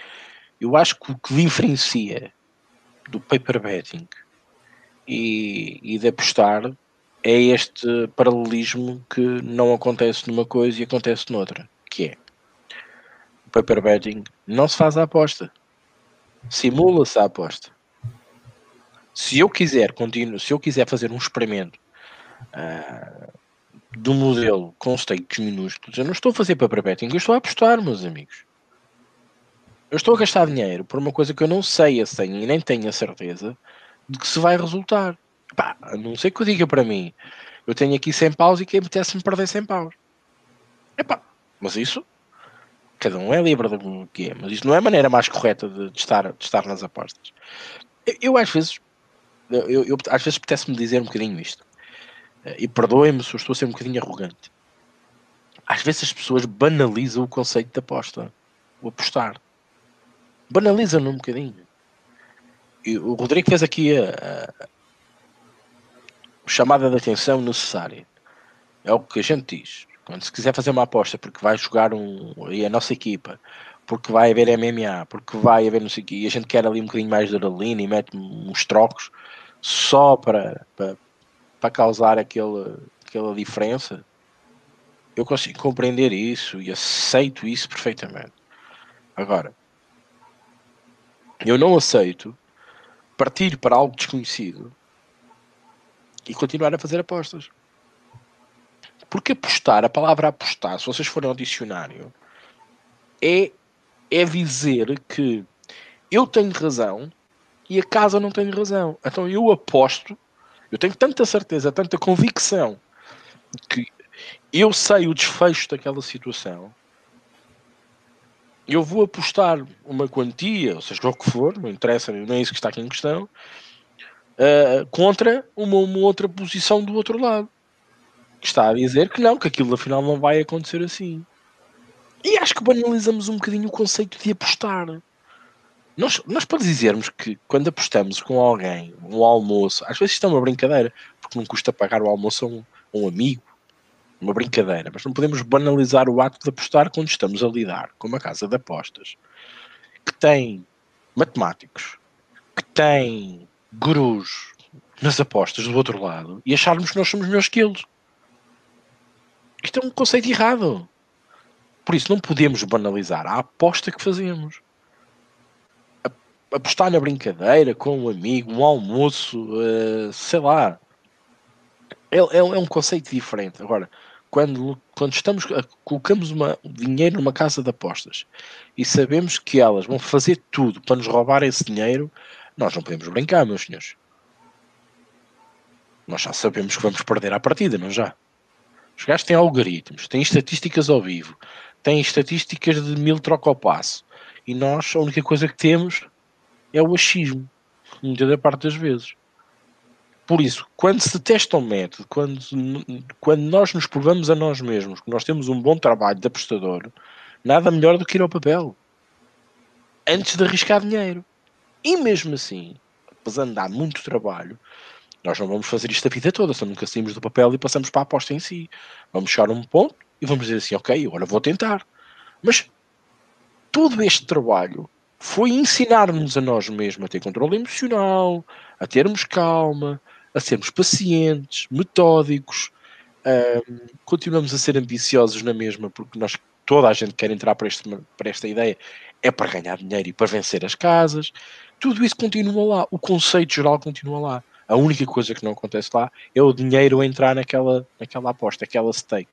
eu acho que o que diferencia do paper betting e, e de apostar é este paralelismo que não acontece numa coisa e acontece noutra, que é o paper betting não se faz a aposta, simula-se a aposta. Se eu quiser continuo, se eu quiser fazer um experimento uh, do modelo com stakes minúsculos, eu não estou a fazer paper betting, eu estou a apostar, meus amigos. Eu estou a gastar dinheiro por uma coisa que eu não sei a senha e nem tenho a certeza de que se vai resultar. Pá, a não sei que eu diga para mim, eu tenho aqui 100 paus e quem apetece-me perder 100 paus. Epá, mas isso, cada um é livre do que é, mas isso não é a maneira mais correta de, de estar, de estar nas apostas. Eu, eu às vezes, eu, eu às vezes apetece-me dizer um bocadinho isto, eh, e perdoem-me se eu estou a ser um bocadinho arrogante. Às vezes as pessoas banalizam o conceito de aposta, o apostar. Banalizam-no um bocadinho o Rodrigo fez aqui a, a, chamada de atenção necessária. É o que a gente diz. Quando se quiser fazer uma aposta porque vai jogar um, e a nossa equipa, porque vai haver MMA, porque vai haver não sei o e a gente quer ali um bocadinho mais de adrenalina e mete uns trocos só para, para, para causar aquele, aquela diferença, eu consigo compreender isso e aceito isso perfeitamente. Agora, eu não aceito partir para algo desconhecido e continuar a fazer apostas. Porque apostar, a palavra apostar, se vocês forem ao dicionário, é, é dizer que eu tenho razão e a casa não tem razão. Então eu aposto, eu tenho tanta certeza, tanta convicção que eu sei o desfecho daquela situação eu vou apostar uma quantia, ou seja, o que for, não interessa, não é isso que está aqui em questão, uh, contra uma, uma, outra posição do outro lado. que está a dizer que não, que aquilo afinal não vai acontecer assim. E acho que banalizamos um bocadinho o conceito de apostar. Nós, nós para dizermos que quando apostamos com alguém, um almoço, às vezes isto é uma brincadeira, porque não custa pagar o almoço a um, a um amigo, uma brincadeira, mas não podemos banalizar o ato de apostar quando estamos a lidar com uma casa de apostas que tem matemáticos, que tem gurus nas apostas do outro lado e acharmos que nós somos melhores que eles. Isto é um conceito errado. Por isso não podemos banalizar a aposta que fazemos. Apostar na brincadeira com um amigo, um almoço, uh, sei lá. É, é, é, um conceito diferente. Agora, quando, quando estamos, colocamos uma, dinheiro numa casa de apostas e sabemos que elas vão fazer tudo para nos roubar esse dinheiro, nós não podemos brincar, meus senhores. Nós já sabemos que vamos perder a partida, não já? Os gajos têm algoritmos, têm estatísticas ao vivo, têm estatísticas de mil troca ao passo. E nós, a única coisa que temos é o achismo, muitas da parte das vezes. Por isso, quando se testa um método, quando, quando nós nos provamos a nós mesmos que nós temos um bom trabalho de apostador, nada melhor do que ir ao papel. Antes de arriscar dinheiro. E mesmo assim, apesar de dar muito trabalho, nós não vamos fazer isto a vida toda, só nunca saímos do papel e passamos para a aposta em si. Vamos chegar a um ponto e vamos dizer assim, ok, agora vou tentar. Mas todo este trabalho foi ensinar-nos a nós mesmos a ter controle emocional, a termos calma, a sermos pacientes, metódicos. Um, continuamos a ser ambiciosos na mesma, porque nós, toda a gente quer entrar para, este, para esta ideia, é para ganhar dinheiro e para vencer as casas. Tudo isso continua lá, o conceito geral continua lá. A única coisa que não acontece lá é o dinheiro entrar naquela, naquela aposta, aquela stake.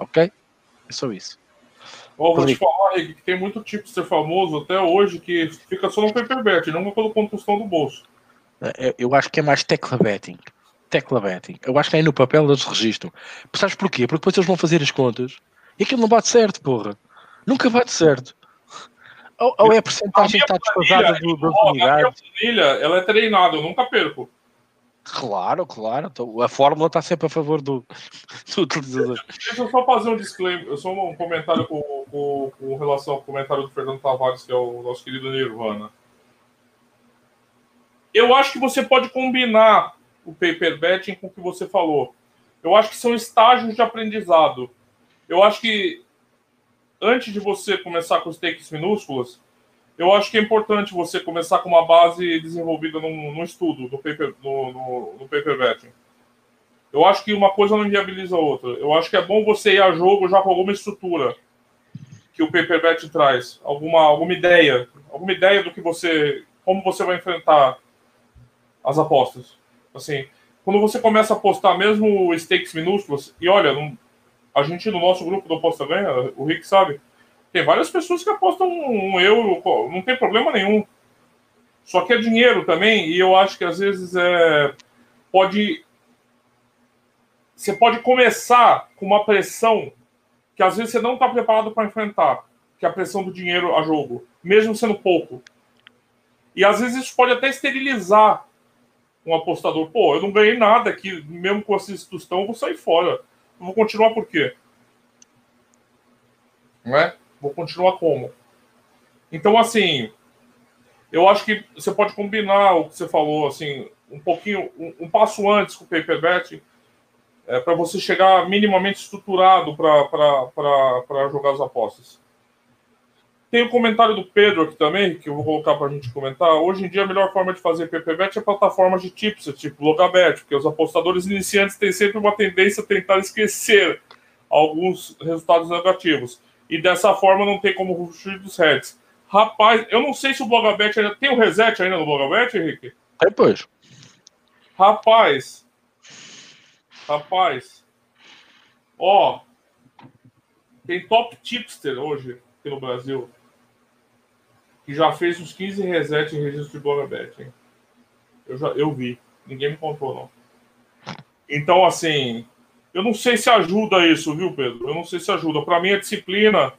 Ok? É só isso. Oh, vou te falar, que tem muito tipo de ser famoso até hoje que fica só no paper bet, não pelo construção do bolso. É, eu acho que é mais tecla betting. Tecla betting. Eu acho que aí no papel eles registram. Sabes porquê? Porque depois eles vão fazer as contas e aquilo não bate certo, porra. Nunca bate certo. Ou, ou é a porcentagem que está desfasada do, das unidades. A minha planilha, ela é treinada, eu nunca perco. Claro, claro. Então, a fórmula está sempre a favor do, do utilizador. Deixa eu só fazer um disclaimer, só um comentário com, com, com, relação ao comentário do Fernando Tavares, que é o nosso querido Nirvana. Eu acho que você pode combinar o paper betting com o que você falou. Eu acho que são estágios de aprendizado. Eu acho que antes de você começar com stakes minúsculas, eu acho que é importante você começar com uma base desenvolvida no, no estudo, no paper, no, no, no paper betting. Eu acho que uma coisa não inviabiliza a outra. Eu acho que é bom você ir a jogo já com alguma estrutura que o paper betting traz, alguma, alguma ideia, alguma ideia do que você, como você vai enfrentar as apostas. Assim, quando você começa a apostar mesmo stakes minúsculos, e olha, a gente no nosso grupo do Aposta Ganha, o Rick sabe, tem várias pessoas que apostam um euro, não tem problema nenhum. Só que é dinheiro também, e eu acho que às vezes é, pode. Você pode começar com uma pressão que às vezes você não está preparado para enfrentar, que é a pressão do dinheiro a jogo, mesmo sendo pouco. E às vezes isso pode até esterilizar um apostador. Pô, eu não ganhei nada aqui, mesmo com essa instituição, eu vou sair fora. Eu vou continuar por quê? Não é? Vou continuar como? Então, assim, eu acho que você pode combinar o que você falou, assim, um pouquinho, um, um passo antes com o paper bet, é, para você chegar minimamente estruturado para jogar as apostas. Tem o um comentário do Pedro aqui também, que eu vou colocar para a gente comentar. Hoje em dia, a melhor forma de fazer PPBet é plataformas de tipos, tipo Logabet, porque os apostadores iniciantes têm sempre uma tendência a tentar esquecer alguns resultados negativos e dessa forma não tem como fugir dos heads. Rapaz, eu não sei se o Blogabet ainda tem o reset ainda no Blogabet, Henrique? Depois. Rapaz. Rapaz. Ó. Tem top tipster hoje aqui no Brasil. Que já fez uns 15 resets em registro de Blogabet, hein? Eu, já, eu vi. Ninguém me contou, não. Então, assim, eu não sei se ajuda isso, viu, Pedro? Eu não sei se ajuda. Para mim, a disciplina,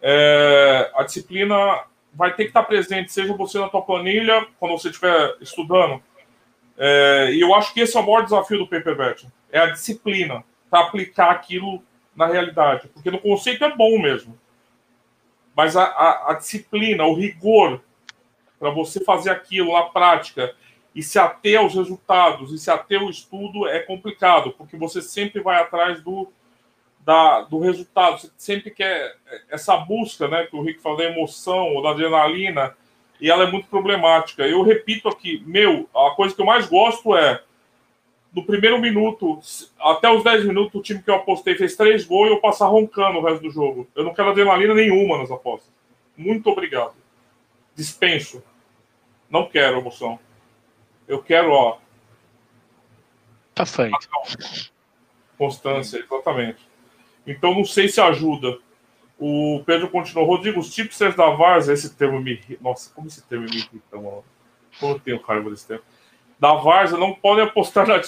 é, a disciplina vai ter que estar presente, seja você na tua planilha, quando você estiver estudando. É, e eu acho que esse é o maior desafio do paper bet, é a disciplina. para aplicar aquilo na realidade. Porque no conceito é bom mesmo. Mas a, a, a disciplina, o rigor para você fazer aquilo na prática e se ater aos resultados e se ater ao estudo é complicado, porque você sempre vai atrás do, da, do resultado, você sempre quer essa busca, né, que o Rick falou, da emoção ou da adrenalina, e ela é muito problemática. Eu repito aqui, meu, a coisa que eu mais gosto é no primeiro minuto, até os 10 minutos, o time que eu apostei fez três gols e eu passar roncando o resto do jogo. Eu não quero adrenalina nenhuma nas apostas. Muito obrigado. Dispenso. Não quero emoção. Eu quero, ó. Tá feito. Constância, exatamente. Então não sei se ajuda. O Pedro continuou. Rodrigo, os tipsters da Varsa, esse termo me. Nossa, como esse termo me irrita, mano. Como eu tenho raiva desse termo da Varsa não podem apostar na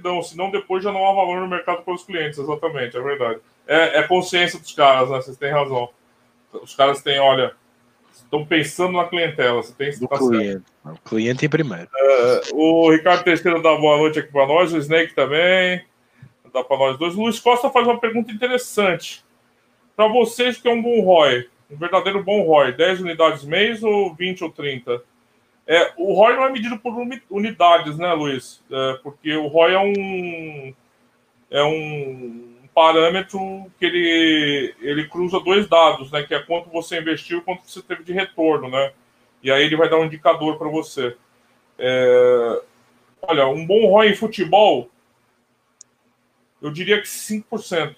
dão, senão depois já não há valor no mercado para os clientes, exatamente, é verdade. É, é consciência dos caras, né? Vocês têm razão. Os caras têm, olha, estão pensando na clientela. Você tem Do cliente. O cliente em primeiro. É, o Ricardo Teixeira dá boa noite aqui para nós, o Snake também. Dá para nós dois. O Luiz Costa faz uma pergunta interessante. Para vocês, que é um bom ROI, um verdadeiro bom ROI, 10 unidades mês ou 20 ou 30? É, o ROI não é medido por unidades, né, Luiz? É, porque o ROI é um, é um parâmetro que ele, ele cruza dois dados, né? Que é quanto você investiu e quanto você teve de retorno, né? E aí ele vai dar um indicador para você. É, olha, um bom ROI em futebol, eu diria que 5%.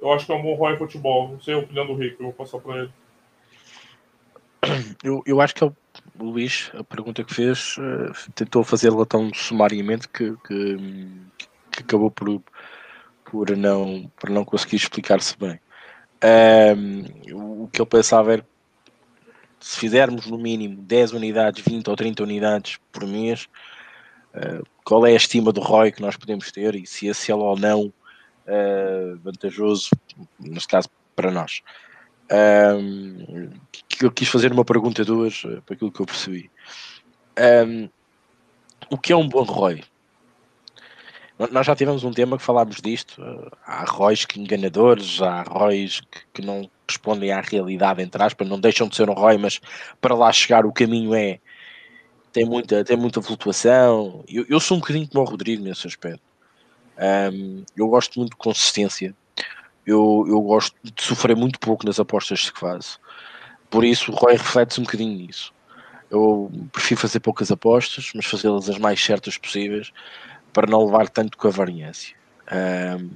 Eu acho que é um bom ROI em futebol. Não sei a opinião do Rico, eu vou passar para ele. Eu, eu acho que é o o Luís, a pergunta que fez, uh, tentou fazê-la tão sumariamente que, que, que, acabou por, por, não, por não conseguir explicar-se bem. Um, o que ele pensava era se fizermos no mínimo 10 unidades, 20 ou 30 unidades por mês, uh, qual é a estima do ROI que nós podemos ter e se esse é ou não uh, vantajoso, neste caso para nós. Um, eu quis fazer uma pergunta duas eh, para aquilo que eu percebi. Um, o que é um bom ROI? Nós já tivemos um tema que falámos disto. Eh, há ROIs que enganadores, há ROIs que, que, não respondem à realidade, entre aspas, não deixam de ser um ROI, mas para lá chegar o caminho é. tem muita, tem muita flutuação. Eu, eu sou um bocadinho como o Rodrigo nesse aspecto. Um, eu gosto muito de consistência eu, eu gosto de sofrer muito pouco nas apostas que faço. Por isso, o Roy reflete-se um bocadinho nisso. Eu prefiro fazer poucas apostas, mas fazê-las as mais certas possíveis para não levar tanto com a variância. Um,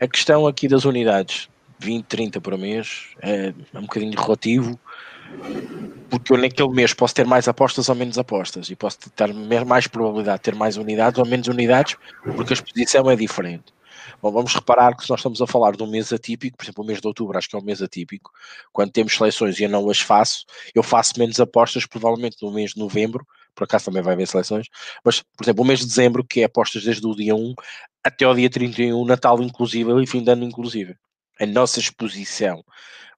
a questão aqui das unidades, 20, 30 por mês, é, é um bocadinho relativo, porque eu naquele mês posso ter mais apostas ou menos apostas e posso ter mais probabilidade de ter mais unidades ou menos unidades, porque a exposição é diferente. Bom, vamos reparar que se nós estamos a falar de um mês atípico, por exemplo, o mês de outubro acho que é um mês atípico, quando temos seleções e eu não as faço, eu faço menos apostas provavelmente no mês de novembro, por acaso também vai haver seleções, mas, por exemplo, o mês de dezembro, que é apostas desde o dia 1 até o dia 31, Natal inclusive e fim de ano inclusive. A nossa exposição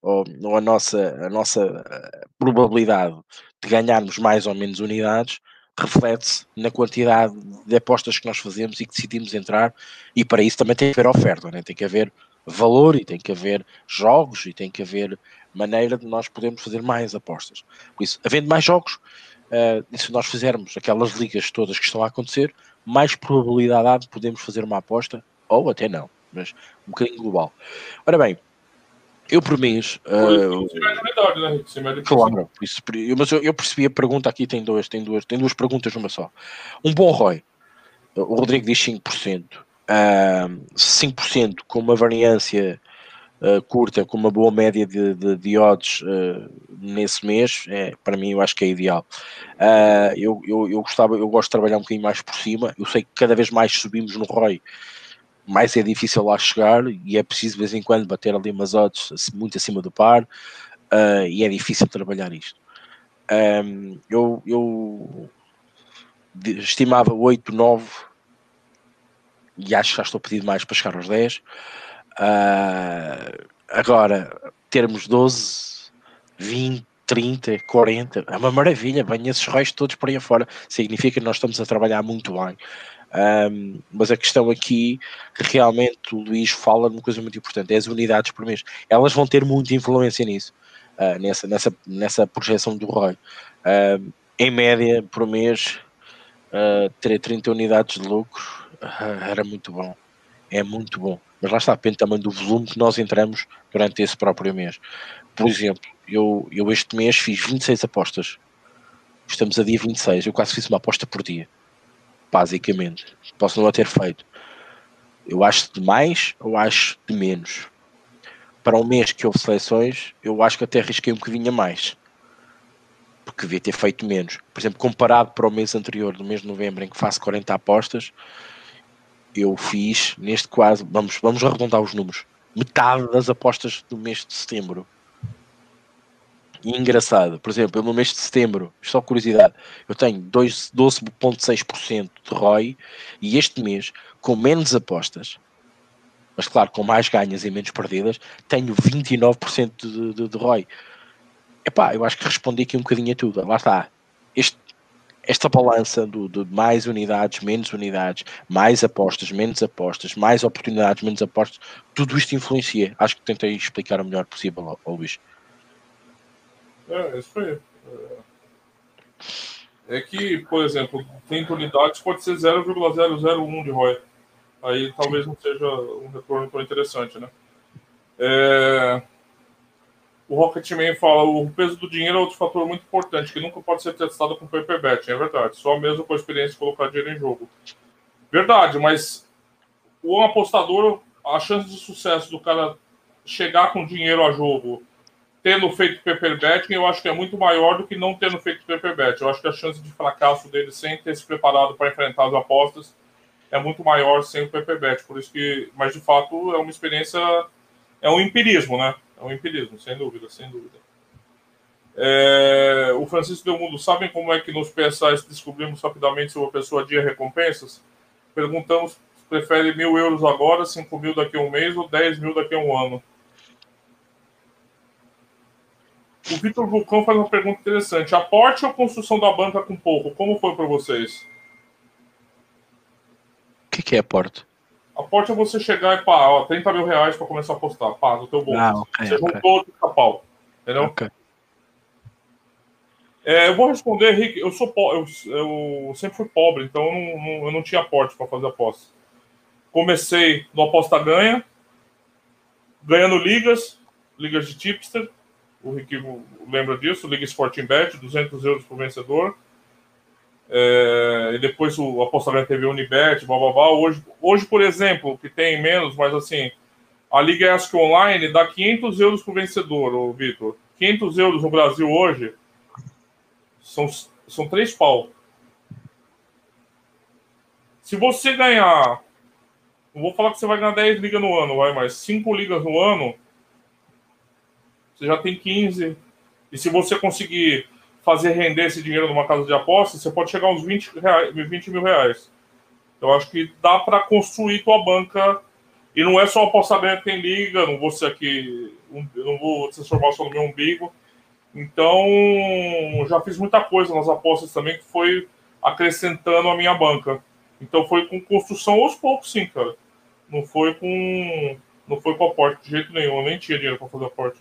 ou, ou a nossa, a nossa eh, probabilidade de ganharmos mais ou menos unidades reflete-se na quantidade de apostas que nós fazemos e que decidimos entrar, e para isso também tem que haver oferta, né? tem que haver valor e tem que haver jogos e tem que haver maneira de nós podermos fazer mais apostas. Por isso, havendo mais jogos, uh, e se nós fizermos aquelas ligas todas que estão a acontecer, mais probabilidade há de podermos fazer uma aposta, ou até não, mas um bocadinho global. Ora bem, eu por mês. Uh, né? claro, isso, mas eu, eu, percebi a pergunta aqui, tem duas, tem, duas, tem duas perguntas numa só. Um bom ROI. O Rodrigo diz 5%. Uh, 5% com uma variância uh, curta, com uma boa média de, de, de odds uh, nesse mês, é, para mim eu acho que é ideal. Uh, eu, eu, eu, gostava, eu gosto de trabalhar um bocadinho mais por cima. Eu sei que cada vez mais subimos no ROI mais é difícil lá chegar e é preciso de vez em quando bater ali umas odds muito acima do par uh, e é difícil trabalhar isto. Um, eu, eu estimava 8, 9 e acho que já estou pedindo mais para chegar aos 10. Uh, ah, agora, termos 12, 20, 30, 40, é uma maravilha, bem esses reis todos por aí fora. Significa que nós estamos a trabalhar muito bem. Um, mas a questão aqui, realmente, o Luís fala de uma coisa muito importante: é as unidades por mês. Elas vão ter muita influência nisso, uh, nessa, nessa, nessa projeção do ROI. Em média, por mês, uh, ter 30 unidades de lucro uh, era muito bom. É muito bom. Mas lá está, depende também do volume que nós entramos durante esse próprio mês. Por exemplo, eu, eu este mês fiz 26 apostas. Estamos a dia 26, eu quase fiz uma aposta por dia basicamente. Posso não a ter feito. Eu acho de mais ou acho de menos. Para um mês que houve seleções, eu acho que até arrisquei um bocadinho a mais. Porque devia ter feito menos. Por exemplo, comparado para o mês anterior, do mês de novembro, em que faço 40 apostas, eu fiz neste quase, vamos, vamos arredondar os números, metade das apostas do mês de setembro. E engraçado, por exemplo, eu no mês de setembro, só curiosidade, eu tenho 12,6% de ROI e este mês, com menos apostas, mas claro, com mais ganhas e menos perdidas, tenho 29% de, de, de ROI. Epá, eu acho que respondi aqui um bocadinho a tudo. Lá está. Este, esta balança do, de mais unidades, menos unidades, mais apostas, menos apostas, mais oportunidades, menos apostas, tudo isto influencia. Acho que tentei explicar o melhor possível ao Luís. É, isso aí. É. é que, por exemplo, 30 unidades pode ser 0,001 de ROI. Aí talvez não seja um retorno tão interessante, né? É... O Rocketman fala o peso do dinheiro é outro fator muito importante, que nunca pode ser testado com paper bet, é verdade. Só mesmo com a experiência de colocar dinheiro em jogo. Verdade, mas o apostador, a chance de sucesso do cara chegar com dinheiro a jogo tendo feito paper betting, eu acho que é muito maior do que não tendo feito paper bet. Eu acho que a chance de fracasso dele sem ter se preparado para enfrentar as apostas é muito maior sem o paper. Por isso que, mas de fato é uma experiência, é um empirismo, né? É um empirismo, sem dúvida, sem dúvida. É, o Francisco Del Mundo, sabem como é que nos PSAs descobrimos rapidamente se uma pessoa dia recompensas? Perguntamos, prefere mil euros agora, cinco mil daqui a um mês ou dez mil daqui a um ano? O Vitor Vulcão faz uma pergunta interessante. Aporte ou construção da banca com pouco? Como foi para vocês? O que, que é aporte? Aporte é você chegar e pá, ó, 30 mil reais para começar a apostar. Pá, no teu bolso. Ah, okay, você okay. juntou o pau. Entendeu? Okay. É, eu vou responder, Henrique. Eu sou eu, eu sempre fui pobre, então eu não, não, eu não tinha aporte para fazer aposta. Comecei no aposta ganha, ganhando ligas, ligas de tipster o Rick lembra disso, Liga Sporting Bet, 200 euros por vencedor. É, e depois o apostamento teve Unibet, blá, blá, blá. Hoje, hoje, por exemplo, que tem menos, mas assim, a Liga Ask Online dá 500 euros por vencedor, Vitor. 500 euros no Brasil hoje são, são três pau. Se você ganhar, não vou falar que você vai ganhar 10 ligas no ano, vai, mas 5 ligas no ano, você já tem 15. E se você conseguir fazer render esse dinheiro numa casa de apostas, você pode chegar a uns 20, reais, 20 mil reais. Eu acho que dá para construir tua banca. E não é só apostar que tem liga, não vou ser aqui, não vou transformar só no meu umbigo. Então, já fiz muita coisa nas apostas também que foi acrescentando a minha banca. Então foi com construção aos poucos, sim, cara. Não foi com não foi com aporte de jeito nenhum, eu nem tinha dinheiro para fazer aporte.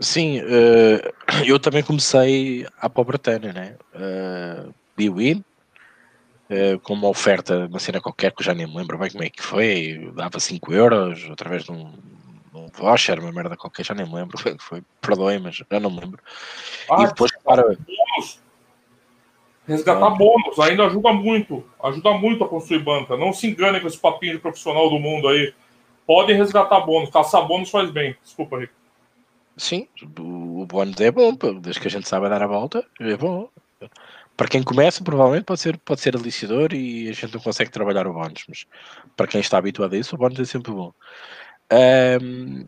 Sim, uh, eu também comecei à pobretana, né? Uh, Biwin, uh, com uma oferta, uma cena qualquer que eu já nem me lembro bem como é que foi, dava 5 euros através de um, um voucher, uma merda qualquer, já nem me lembro foi, foi perdoe, mas já não me lembro. Ah, e depois para. Bônus. Resgatar bônus ainda ajuda muito, ajuda muito a construir banca. Não se engane com esse papinho de profissional do mundo aí. Podem resgatar bônus, caçar bônus faz bem. Desculpa, Rico. Sim, o bónus é bom, desde que a gente saiba dar a volta, é bom. Para quem começa, provavelmente pode ser, pode ser aliciador e a gente não consegue trabalhar o bónus, mas para quem está habituado a isso, o bónus é sempre bom. Um,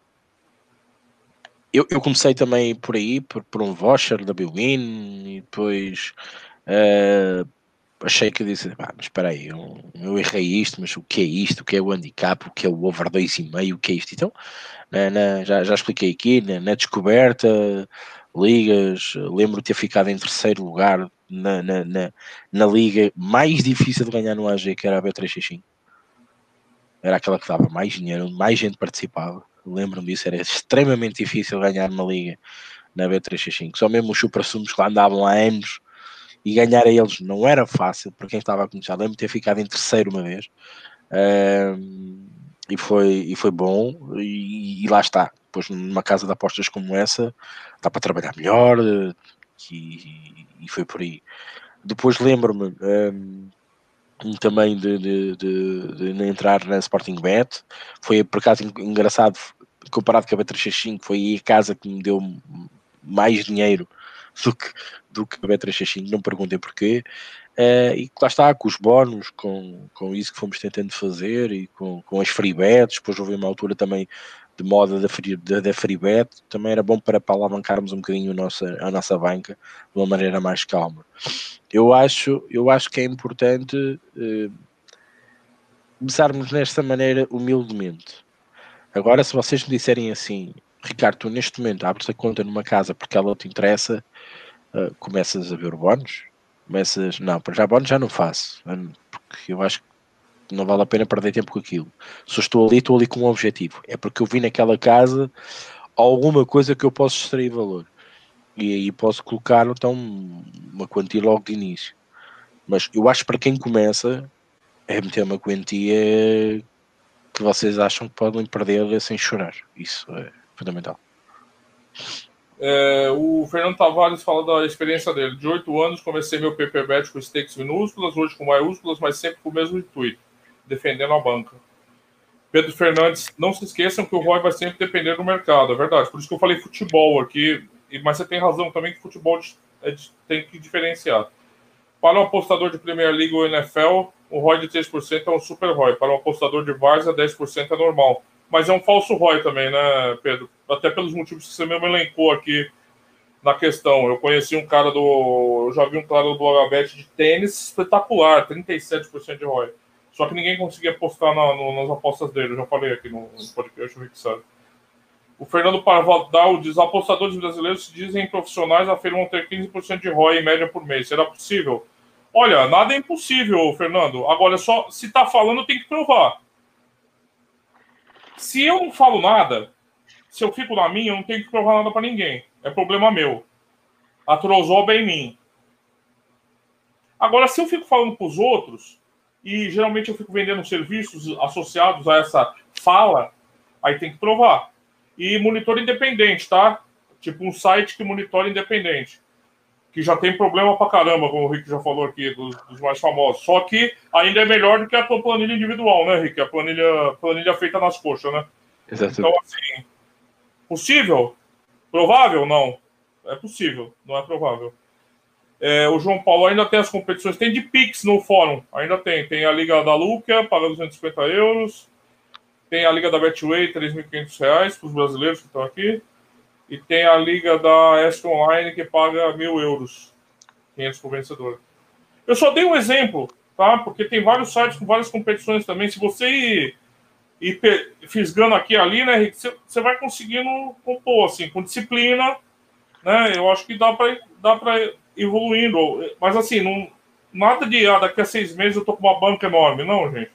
eu, eu, comecei também por aí, por, por um voucher da Bwin e depois uh, achei que disse, mas espera aí, eu, eu, errei isto, mas o que é isto? O que é o handicap? O que é o over 2,5? O que é isto? Então, na, na, já, já expliquei aqui, na, na descoberta, ligas. Lembro de ter ficado em terceiro lugar na, na, na, na liga mais difícil de ganhar no AG, que era a B365. Era aquela que dava mais dinheiro, onde mais gente participava. Lembro-me disso, era extremamente difícil ganhar uma liga na B365. Só mesmo os supra-sumos que lá andavam há anos e ganhar a eles não era fácil para quem estava a começar. Lembro-me ter ficado em terceiro uma vez. E foi, e foi bom, e, e, lá está. Depois, numa casa de apostas como essa, dá para trabalhar melhor, e, e foi por aí. Depois lembro-me um, também de, de, de, de, entrar na Sporting Bet, foi por acaso engraçado, comparado com a B365, foi a casa que me deu mais dinheiro do que, do que a B365, não perguntem porquê. Uh, e lá está, com os bónus, com, com isso que fomos tentando fazer e com, com as free bets, depois houve uma altura também de moda da, free, da, da free bet, também era bom para, para alavancarmos um bocadinho a nossa, a nossa banca de uma maneira mais calma. Eu acho, eu acho que é importante uh, começarmos nesta maneira humildemente. Agora, se vocês me disserem assim, Ricardo, tu neste momento abres a conta numa casa porque ela te interessa, uh, começas a ver bónus, começas, não, para já bónus já não faço, porque eu acho que não vale a pena perder tempo com aquilo. Se estou ali, estou ali com um objetivo. É porque eu vi naquela casa alguma coisa que eu posso extrair valor. E aí posso colocar então uma quantia logo de início. Mas eu acho que para quem começa é meter uma quantia que vocês acham que podem perder sem chorar. Isso é fundamental. É, o Fernando Tavares fala da experiência dele. De oito anos, comecei meu PPBet com stakes minúsculas, hoje com maiúsculas, mas sempre com o mesmo intuito, defendendo a banca. Pedro Fernandes, não se esqueçam que o ROI vai sempre depender do mercado, é verdade. Por isso que eu falei futebol aqui, mas você tem razão também que futebol é tem que diferenciar. Para um apostador de Premier League ou NFL, o ROI de 3% é um super ROI. Para um apostador de Varsa, 10% é normal mas é um falso ROI também, né, Pedro? Até pelos motivos que você mesmo elencou aqui na questão. Eu conheci um cara do. Eu já vi um cara do Blogabet de tênis espetacular, 37% de ROI. Só que ninguém conseguia apostar na, no, nas apostas dele. Eu já falei aqui no, no podcast, o Rick sabe. O Fernando Parvadal diz: apostadores brasileiros se dizem profissionais afirmam ter 15% de ROI em média por mês. Será possível? Olha, nada é impossível, Fernando. Agora, só se está falando, tem que provar. Se eu não falo nada, se eu fico na minha, eu não tenho que provar nada para ninguém. É problema meu. A trozoba é em mim. Agora, se eu fico falando para os outros, e geralmente eu fico vendendo serviços associados a essa fala, aí tem que provar. E monitor independente, tá? Tipo um site que monitora independente que já tem problema pra caramba, como o Rick já falou aqui, dos, dos, mais famosos. Só que ainda é melhor do que a tua planilha individual, né, Rick? A planilha, planilha feita nas coxas, né? Exato. Então, assim, possível? Provável? Não. É possível, não é provável. É, o João Paulo ainda tem as competições, tem de Pix no fórum, ainda tem. Tem a Liga da Luca, paga 250 euros. Tem a Liga da Betway, 3.500 reais para os brasileiros que estão aqui. E tem a liga da Est Online que paga mil euros, 500 por vencedor. Eu só dei um exemplo, tá? Porque tem vários sites com várias competições também. Se você ir, ir fisgando aqui e ali, né, você vai conseguindo compor, assim, com disciplina, né? Eu acho que dá para dá para evoluindo. Mas, assim, não, nada de ah, daqui a seis meses eu tô com uma banca enorme. Não, gente.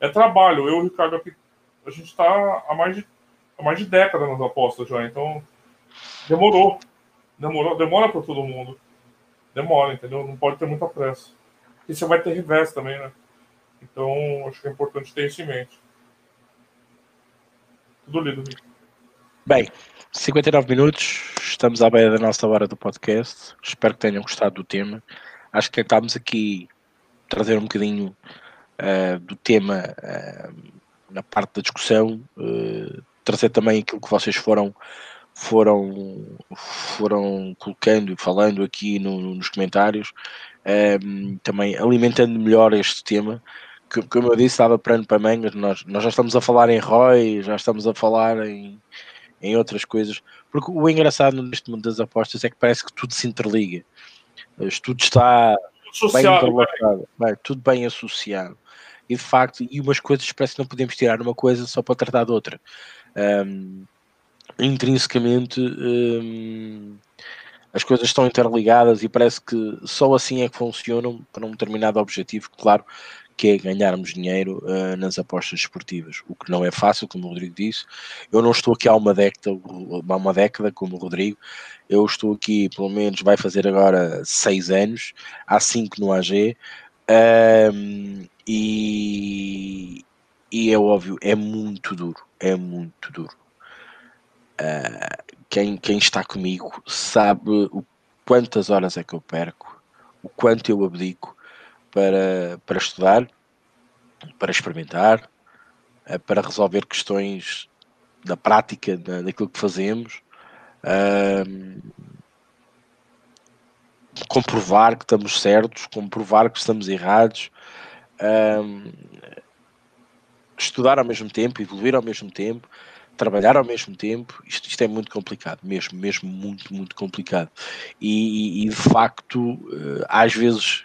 É trabalho. Eu e o Ricardo a gente está há mais de, há mais de década nas apostas já, então Demorou. Demorou, demora para todo mundo. Demora, entendeu? Não pode ter muita pressa. E você vai ter revés também, né? Então, acho que é importante ter isso em mente. Tudo lido, Rick. Bem, 59 minutos, estamos à beira da nossa hora do podcast. Espero que tenham gostado do tema. Acho que tentámos aqui trazer um bocadinho uh, do tema uh, na parte da discussão, uh, trazer também aquilo que vocês foram foram, foram colocando e falando aqui no, nos comentários, um, ehm, também alimentando melhor este tema. Que, como eu disse, dava ano para mangas, nós, nós já estamos a falar em ROI, já estamos a falar em, em outras coisas, porque o engraçado neste mundo das apostas é que parece que tudo se interliga, tudo está bem interligado, bem, tudo bem associado. E de facto, e umas coisas parece que não podemos tirar uma coisa só para tratar de outra. Um, ehm, intrinsecamente hum, as coisas estão interligadas e parece que só assim é que funcionam para um determinado objetivo, claro, que é ganharmos dinheiro uh, nas apostas esportivas, o que não é fácil, como o Rodrigo disse. Eu não estou aqui há uma década, há uma década, como o Rodrigo, eu estou aqui, pelo menos, vai fazer agora seis anos, há cinco no AG, um, e, e é óbvio, é muito duro, é muito duro. Uh, quem, quem está comigo sabe o quantas horas é que eu perco, o quanto eu abdico para, para estudar, para experimentar, uh, para resolver questões da prática da, daquilo que fazemos. Uh, comprovar que estamos certos, comprovar que estamos errados, estudar ao mesmo tempo, evoluir ao mesmo tempo, trabalhar ao mesmo tempo, isto, isto é muito complicado, mesmo, mesmo muito, muito complicado. E, e de facto, eh, às vezes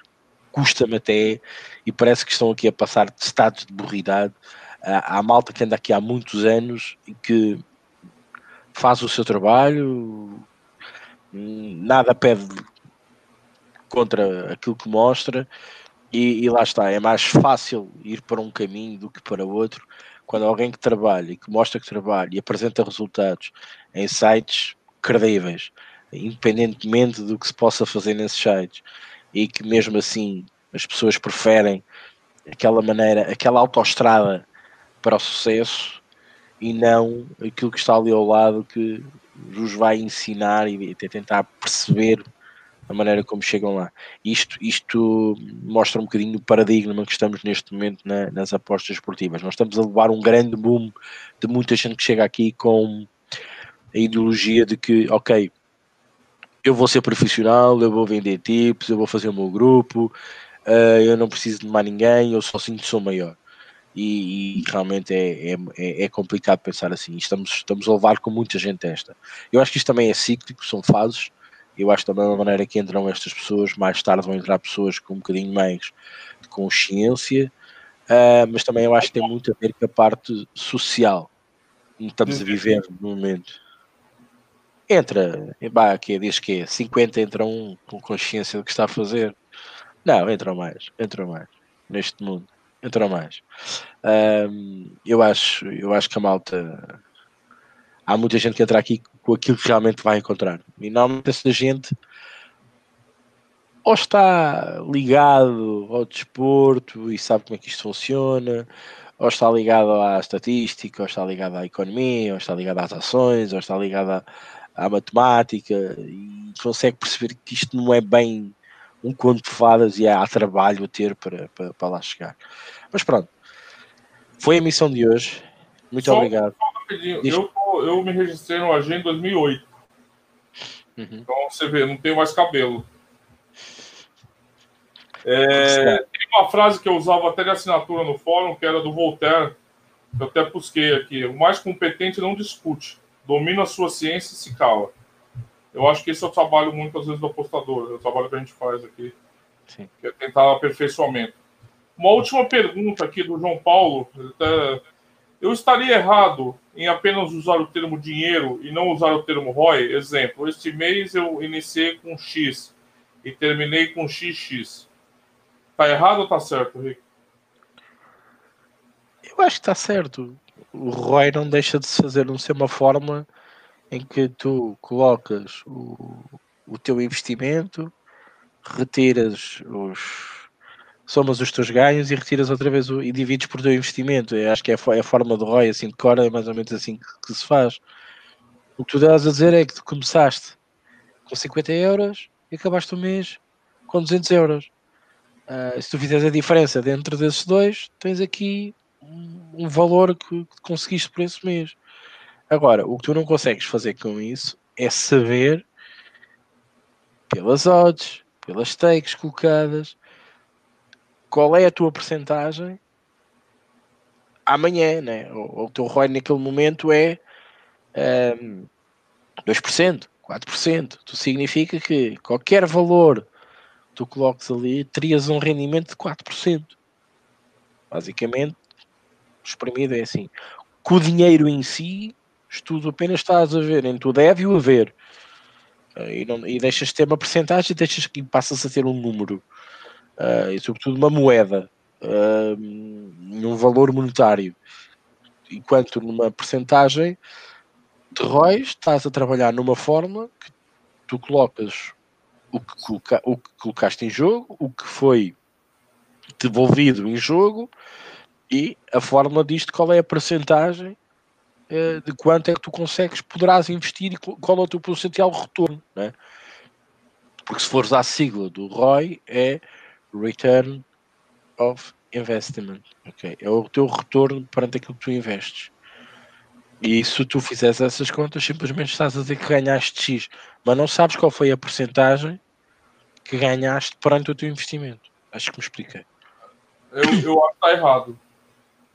custa-me até, e parece que estão aqui a passar de estados de burridade. Há malta que anda aqui há muitos anos e que faz o seu trabalho, nada pede contra aquilo que mostra, e, e, lá está, é mais fácil ir para um caminho do que para outro quando alguém que trabalha e que mostra que trabalha e apresenta resultados em sites credíveis, independentemente do que se possa fazer nesses sites, e que mesmo assim as pessoas preferem aquela maneira, aquela autoestrada para o sucesso e não aquilo que está ali ao lado que vos vai ensinar e tentar perceber a maneira como chegam lá. Isto, isto mostra um bocadinho o paradigma que estamos neste momento na, nas apostas esportivas. Nós estamos a levar um grande boom de muita gente que chega aqui com a ideologia de que, ok, eu vou ser profissional, eu vou vender tips, eu vou fazer o meu grupo, uh, eu não preciso de mais ninguém, eu sozinho sou maior. E, e realmente é, é, é, complicado pensar assim. Estamos, estamos a levar com muita gente esta. Eu acho que isto também é cíclico, são fases eu acho também uma maneira que entram estas pessoas, mais tarde vão entrar pessoas com um bocadinho mais de consciência, uh, mas também eu acho que tem muito a ver com a parte social que estamos a viver no momento. Entra, bah, que diz que é 50 entra um com consciência do que está a fazer. Não, entram mais, entram mais neste mundo, entram mais. Um, ah, eu acho, eu acho que a malta há muita gente que entra aqui com aquilo que realmente vai encontrar. E normalmente essa gente ou está ligado ao desporto e sabe como é que isto funciona, ou está ligado à estatística, ou está ligado à economia, ou está ligado às ações, ou está ligado à, à matemática e consegue perceber que isto não é bem um conto de fadas e há trabalho a ter para, para, para lá chegar. Mas pronto, foi a missão de hoje. Muito só, obrigado. Eu, eu me registrei no AG em 2008. Uhum. Então você vê, não tenho mais cabelo. É, tem uma frase que eu usava até de assinatura no fórum, que era do Voltaire, que eu até busquei aqui. O mais competente não discute, domina a sua ciência e se cala. Eu acho que esse é o trabalho muitas vezes do apostador, é o trabalho que a gente faz aqui, Sim. que é tentar aperfeiçoamento. Uma última pergunta aqui do João Paulo, até eu estaria errado em apenas usar o termo dinheiro e não usar o termo ROI? Exemplo, este mês eu iniciei com X e terminei com XX. Tá errado ou tá certo, Rick? Eu acho que está certo. O ROI não deixa de se fazer não ser uma forma em que tu colocas o, o teu investimento, retiras os somas os teus ganhos e retiras outra vez o, e divides por teu investimento. Eu acho que é a, é a forma do ROI, assim, de cora é mais ou menos assim que, que, se faz. O que tu estás a dizer é que tu começaste com 50 euros e acabaste o mês com 200 euros. Uh, se tu fizeres a diferença dentro desses dois, tens aqui um, um valor que, que conseguiste por esse mês. Agora, o que tu não consegues fazer com isso é saber pelas odds, pelas stakes colocadas, qual é a tua percentagem amanhã, né? O, o teu ROI naquele momento é um, 2%, 4%. Tu significa que qualquer valor que tu coloques ali, terias um rendimento de 4%. Basicamente, exprimido é assim. Com o dinheiro em si, tu apenas estás a ver em tu deve o haver e, não, e deixas de ter uma porcentagem e que passas a ter um número uh, e sobretudo uma moeda uh, um valor monetário enquanto numa porcentagem de ROIs estás a trabalhar numa forma que tu colocas o que, coloca, o que colocaste em jogo, o que foi devolvido em jogo e a forma disto, qual é a percentagem uh, de quanto é que tu consegues, poderás investir e qual é o teu potencial retorno, né? Porque se fores à sigla do ROI é Return of Investment, ok? É o teu retorno perante aquilo que tu investes. E se tu fizeres essas contas, simplesmente estás a dizer que ganhaste X, mas não sabes qual foi a porcentagem que ganhaste perante o teu investimento. Acho que me expliquei. Eu, eu acho que está errado.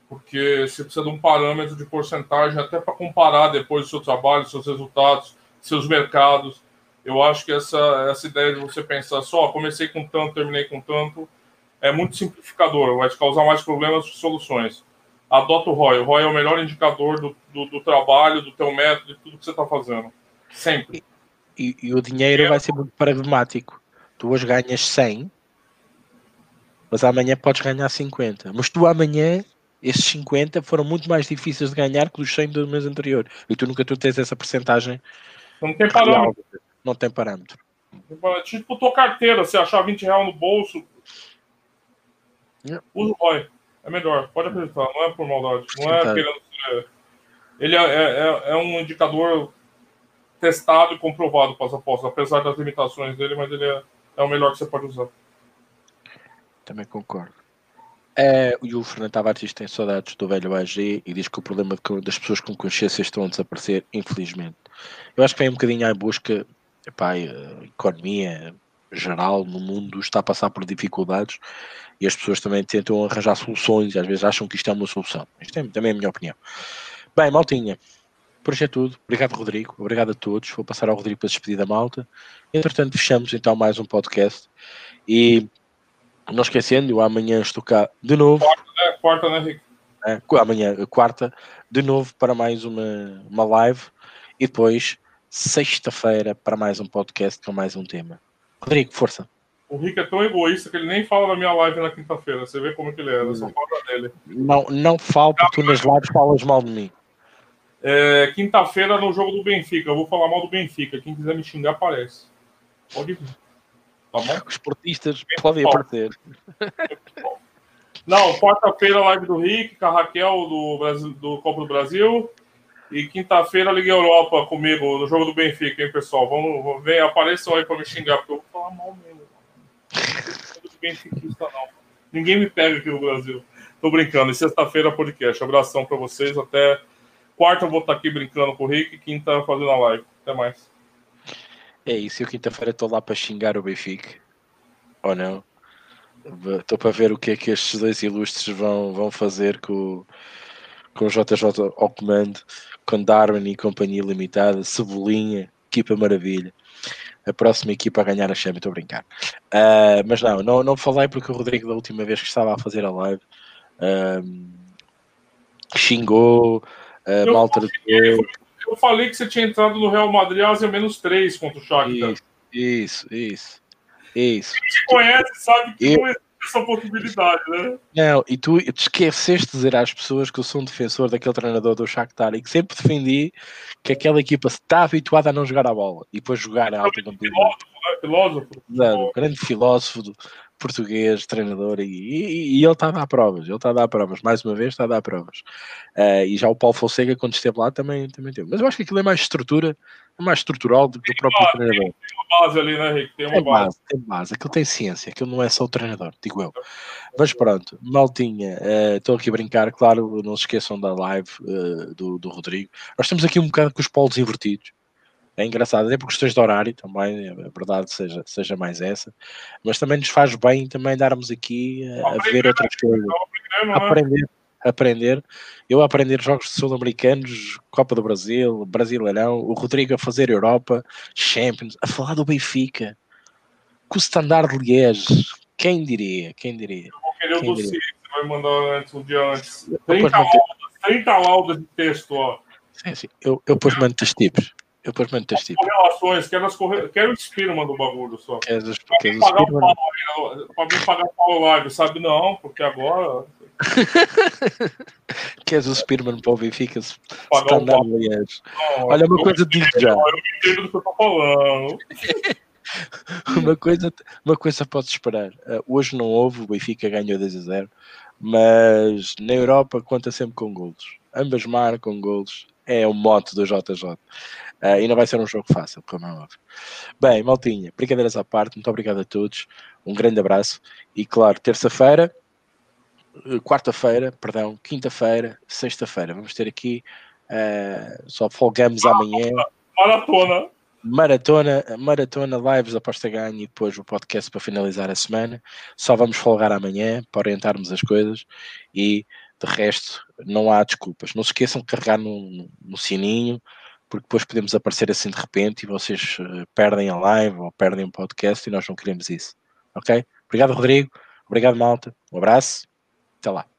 Porque você precisa de um parâmetro de porcentagem até para comparar depois o seu trabalho, seus resultados, seus mercados. Eu acho que essa, essa ideia de você pensar só, comecei com tanto, terminei com tanto, é muito simplificador, vai te causar mais problemas que soluções. Adota o ROI. O ROI é o melhor indicador do, do, do trabalho, do teu método, de tudo que você está fazendo. Sempre. E, e, o dinheiro é. vai ser muito pragmático. Tu hoje ganhas 100, mas amanhã podes ganhar 50. Mas tu amanhã, esses 50 foram muito mais difíceis de ganhar que os 100 do mês anterior. E tu nunca tu tens essa porcentagem. Não tem parâmetro. Não tem parâmetro. Tipo tua carteira, se achar 20 reais no bolso, yeah. usa o ROI. É melhor, pode acreditar, não é por maldade. Não é querendo ser. Ele é, é, é, é um indicador testado e comprovado para as apostas, apesar das limitações dele, mas ele é, é o melhor que você pode usar. Também concordo. É, e o Fernando Tavares tem saudades do velho AG e diz que o problema de, das pessoas com consciência estão a desaparecer, infelizmente. Eu acho que vem um bocadinho à busca, epá, a economia geral no mundo está a passar por dificuldades e as pessoas também tentam arranjar soluções e às vezes acham que isto é uma solução. Isto é também a minha opinião. Bem, maltinha, por hoje é tudo. Obrigado, Rodrigo. Obrigado a todos. Vou passar ao Rodrigo para despedir da malta. Entretanto, fechamos então mais um podcast e não esquecendo, eu amanhã estou cá de novo. Quarta, né? Quarta, né, Rico? É, amanhã, quarta, de novo para mais uma, uma live e depois sexta-feira para mais um podcast com mais um tema. Rodrigo, força. O Rick é tão egoísta que ele nem fala na minha live na quinta-feira. Você vê como que ele é, só fala dele. Não, não falo porque tu nas lives falas mal de mim. É, quinta-feira no jogo do Benfica. Eu vou falar mal do Benfica. Quem quiser me xingar, aparece. Pode vir. Tá bom? Os portistas podem aparecer. Não, quarta-feira live do Rick, com a Raquel do, Brasil, do Copa do Brasil. E quinta-feira Liga Europa comigo no jogo do Benfica, hein, pessoal? Vamos, ver, apareçam aí pra me xingar, porque eu vou falar mal mesmo. Benfiquista, não. Ninguém me pega aqui no Brasil. Tô brincando. E sexta-feira podcast. Abração pra vocês. Até quarta eu vou estar aqui brincando com o Rick. Quinta fazendo a live. Até mais. É isso. Eu quinta-feira estou lá para xingar o Benfica. Ou não? Estou para ver o que é que estes dois ilustres vão, vão fazer com, com o JJ ao comando, com Darwin e companhia limitada, Cebolinha, equipa maravilha. A próxima equipa a ganhar a Champions, estou a brincar. Uh, mas não, não, não falei porque o Rodrigo, da última vez que estava a fazer a live, uh, xingou, uh, maltratou. Eu falei que você tinha entrado no Real Madrid Ásia menos 3 contra o Shakhtar. Isso, isso, isso. isso. Quem te conhece sabe que eu... não existe essa possibilidade, né? Não, e tu te esqueceste de dizer às pessoas que eu sou um defensor daquele treinador do Shakhtar e que sempre defendi que aquela equipa está habituada a não jogar a bola e depois jogar a alta competição. Filósofo, né? filósofo. grande filósofo português, treinador, e, e, e, ele está a dar provas, ele está a dar provas, mais uma vez está a dar provas. Uh, e já o Paulo Fonseca, quando esteve lá, também, também teve. Mas eu acho que aquilo é mais estrutura, mais estrutural do que o próprio treinador. Tem, uma base ali, né, Rick? Tem uma tem base. base. Tem base, aquilo tem ciência, aquilo não é só o treinador, digo eu. Mas pronto, maltinha, estou uh, aqui a brincar, claro, não se esqueçam da live uh, do, do Rodrigo. Nós temos aqui um bocado com os polos invertidos é engraçado, até por questões de horário também, é verdade seja, seja mais essa, mas também nos faz bem também darmos aqui a, a ver outras coisas, a aprender, aprender, eu a aprender jogos sul-americanos, Copa do Brasil, Brasileirão, o Rodrigo a fazer Europa, Champions, a falar do Benfica, com o Standard de Liège, quem diria, quem diria? Eu vou querer o dossiê que você vai mandar antes, um dia antes, 30 laudas, 30 laudas de texto, ó. Sim, sim. Eu, eu depois mando os tipos. Eu depois mando os tipos. Correlações, quero, as corre... quero o Spearman do bagulho só. Os- Pra queres mim pagar o Spearman? pau, pra mim pagar o pau live, sabe? Não, porque agora Queres o Spearman para o Benfica? Se está aliás. Olha, uma coisa digo já. entendo, Eu entendo do que eu tô falando. Uma coisa, uma coisa podes esperar. Uh, hoje não houve, o Benfica ganhou 2 a 0, mas na Europa conta sempre com golos. Ambas marcam golos. É o mote do JJ. Uh, e não vai ser um jogo fácil, como é óbvio. Bem, maltinha, brincadeiras à parte, muito obrigado a todos. Um grande abraço. E claro, terça-feira, quarta-feira, perdão, quinta-feira, sexta-feira. Vamos ter aqui, uh, só folgamos amanhã. Maratona. Maratona, maratona lives Aposta Ganho e depois o podcast para finalizar a semana. Só vamos folgar amanhã para orientarmos as coisas e de resto não há desculpas. Não se esqueçam de carregar no, no- no sininho porque depois podemos aparecer assim de repente e vocês eh, perdem a live ou perdem o podcast e nós não queremos isso. Ok? Obrigado, Rodrigo. Obrigado, malta. Um abraço. Até lá.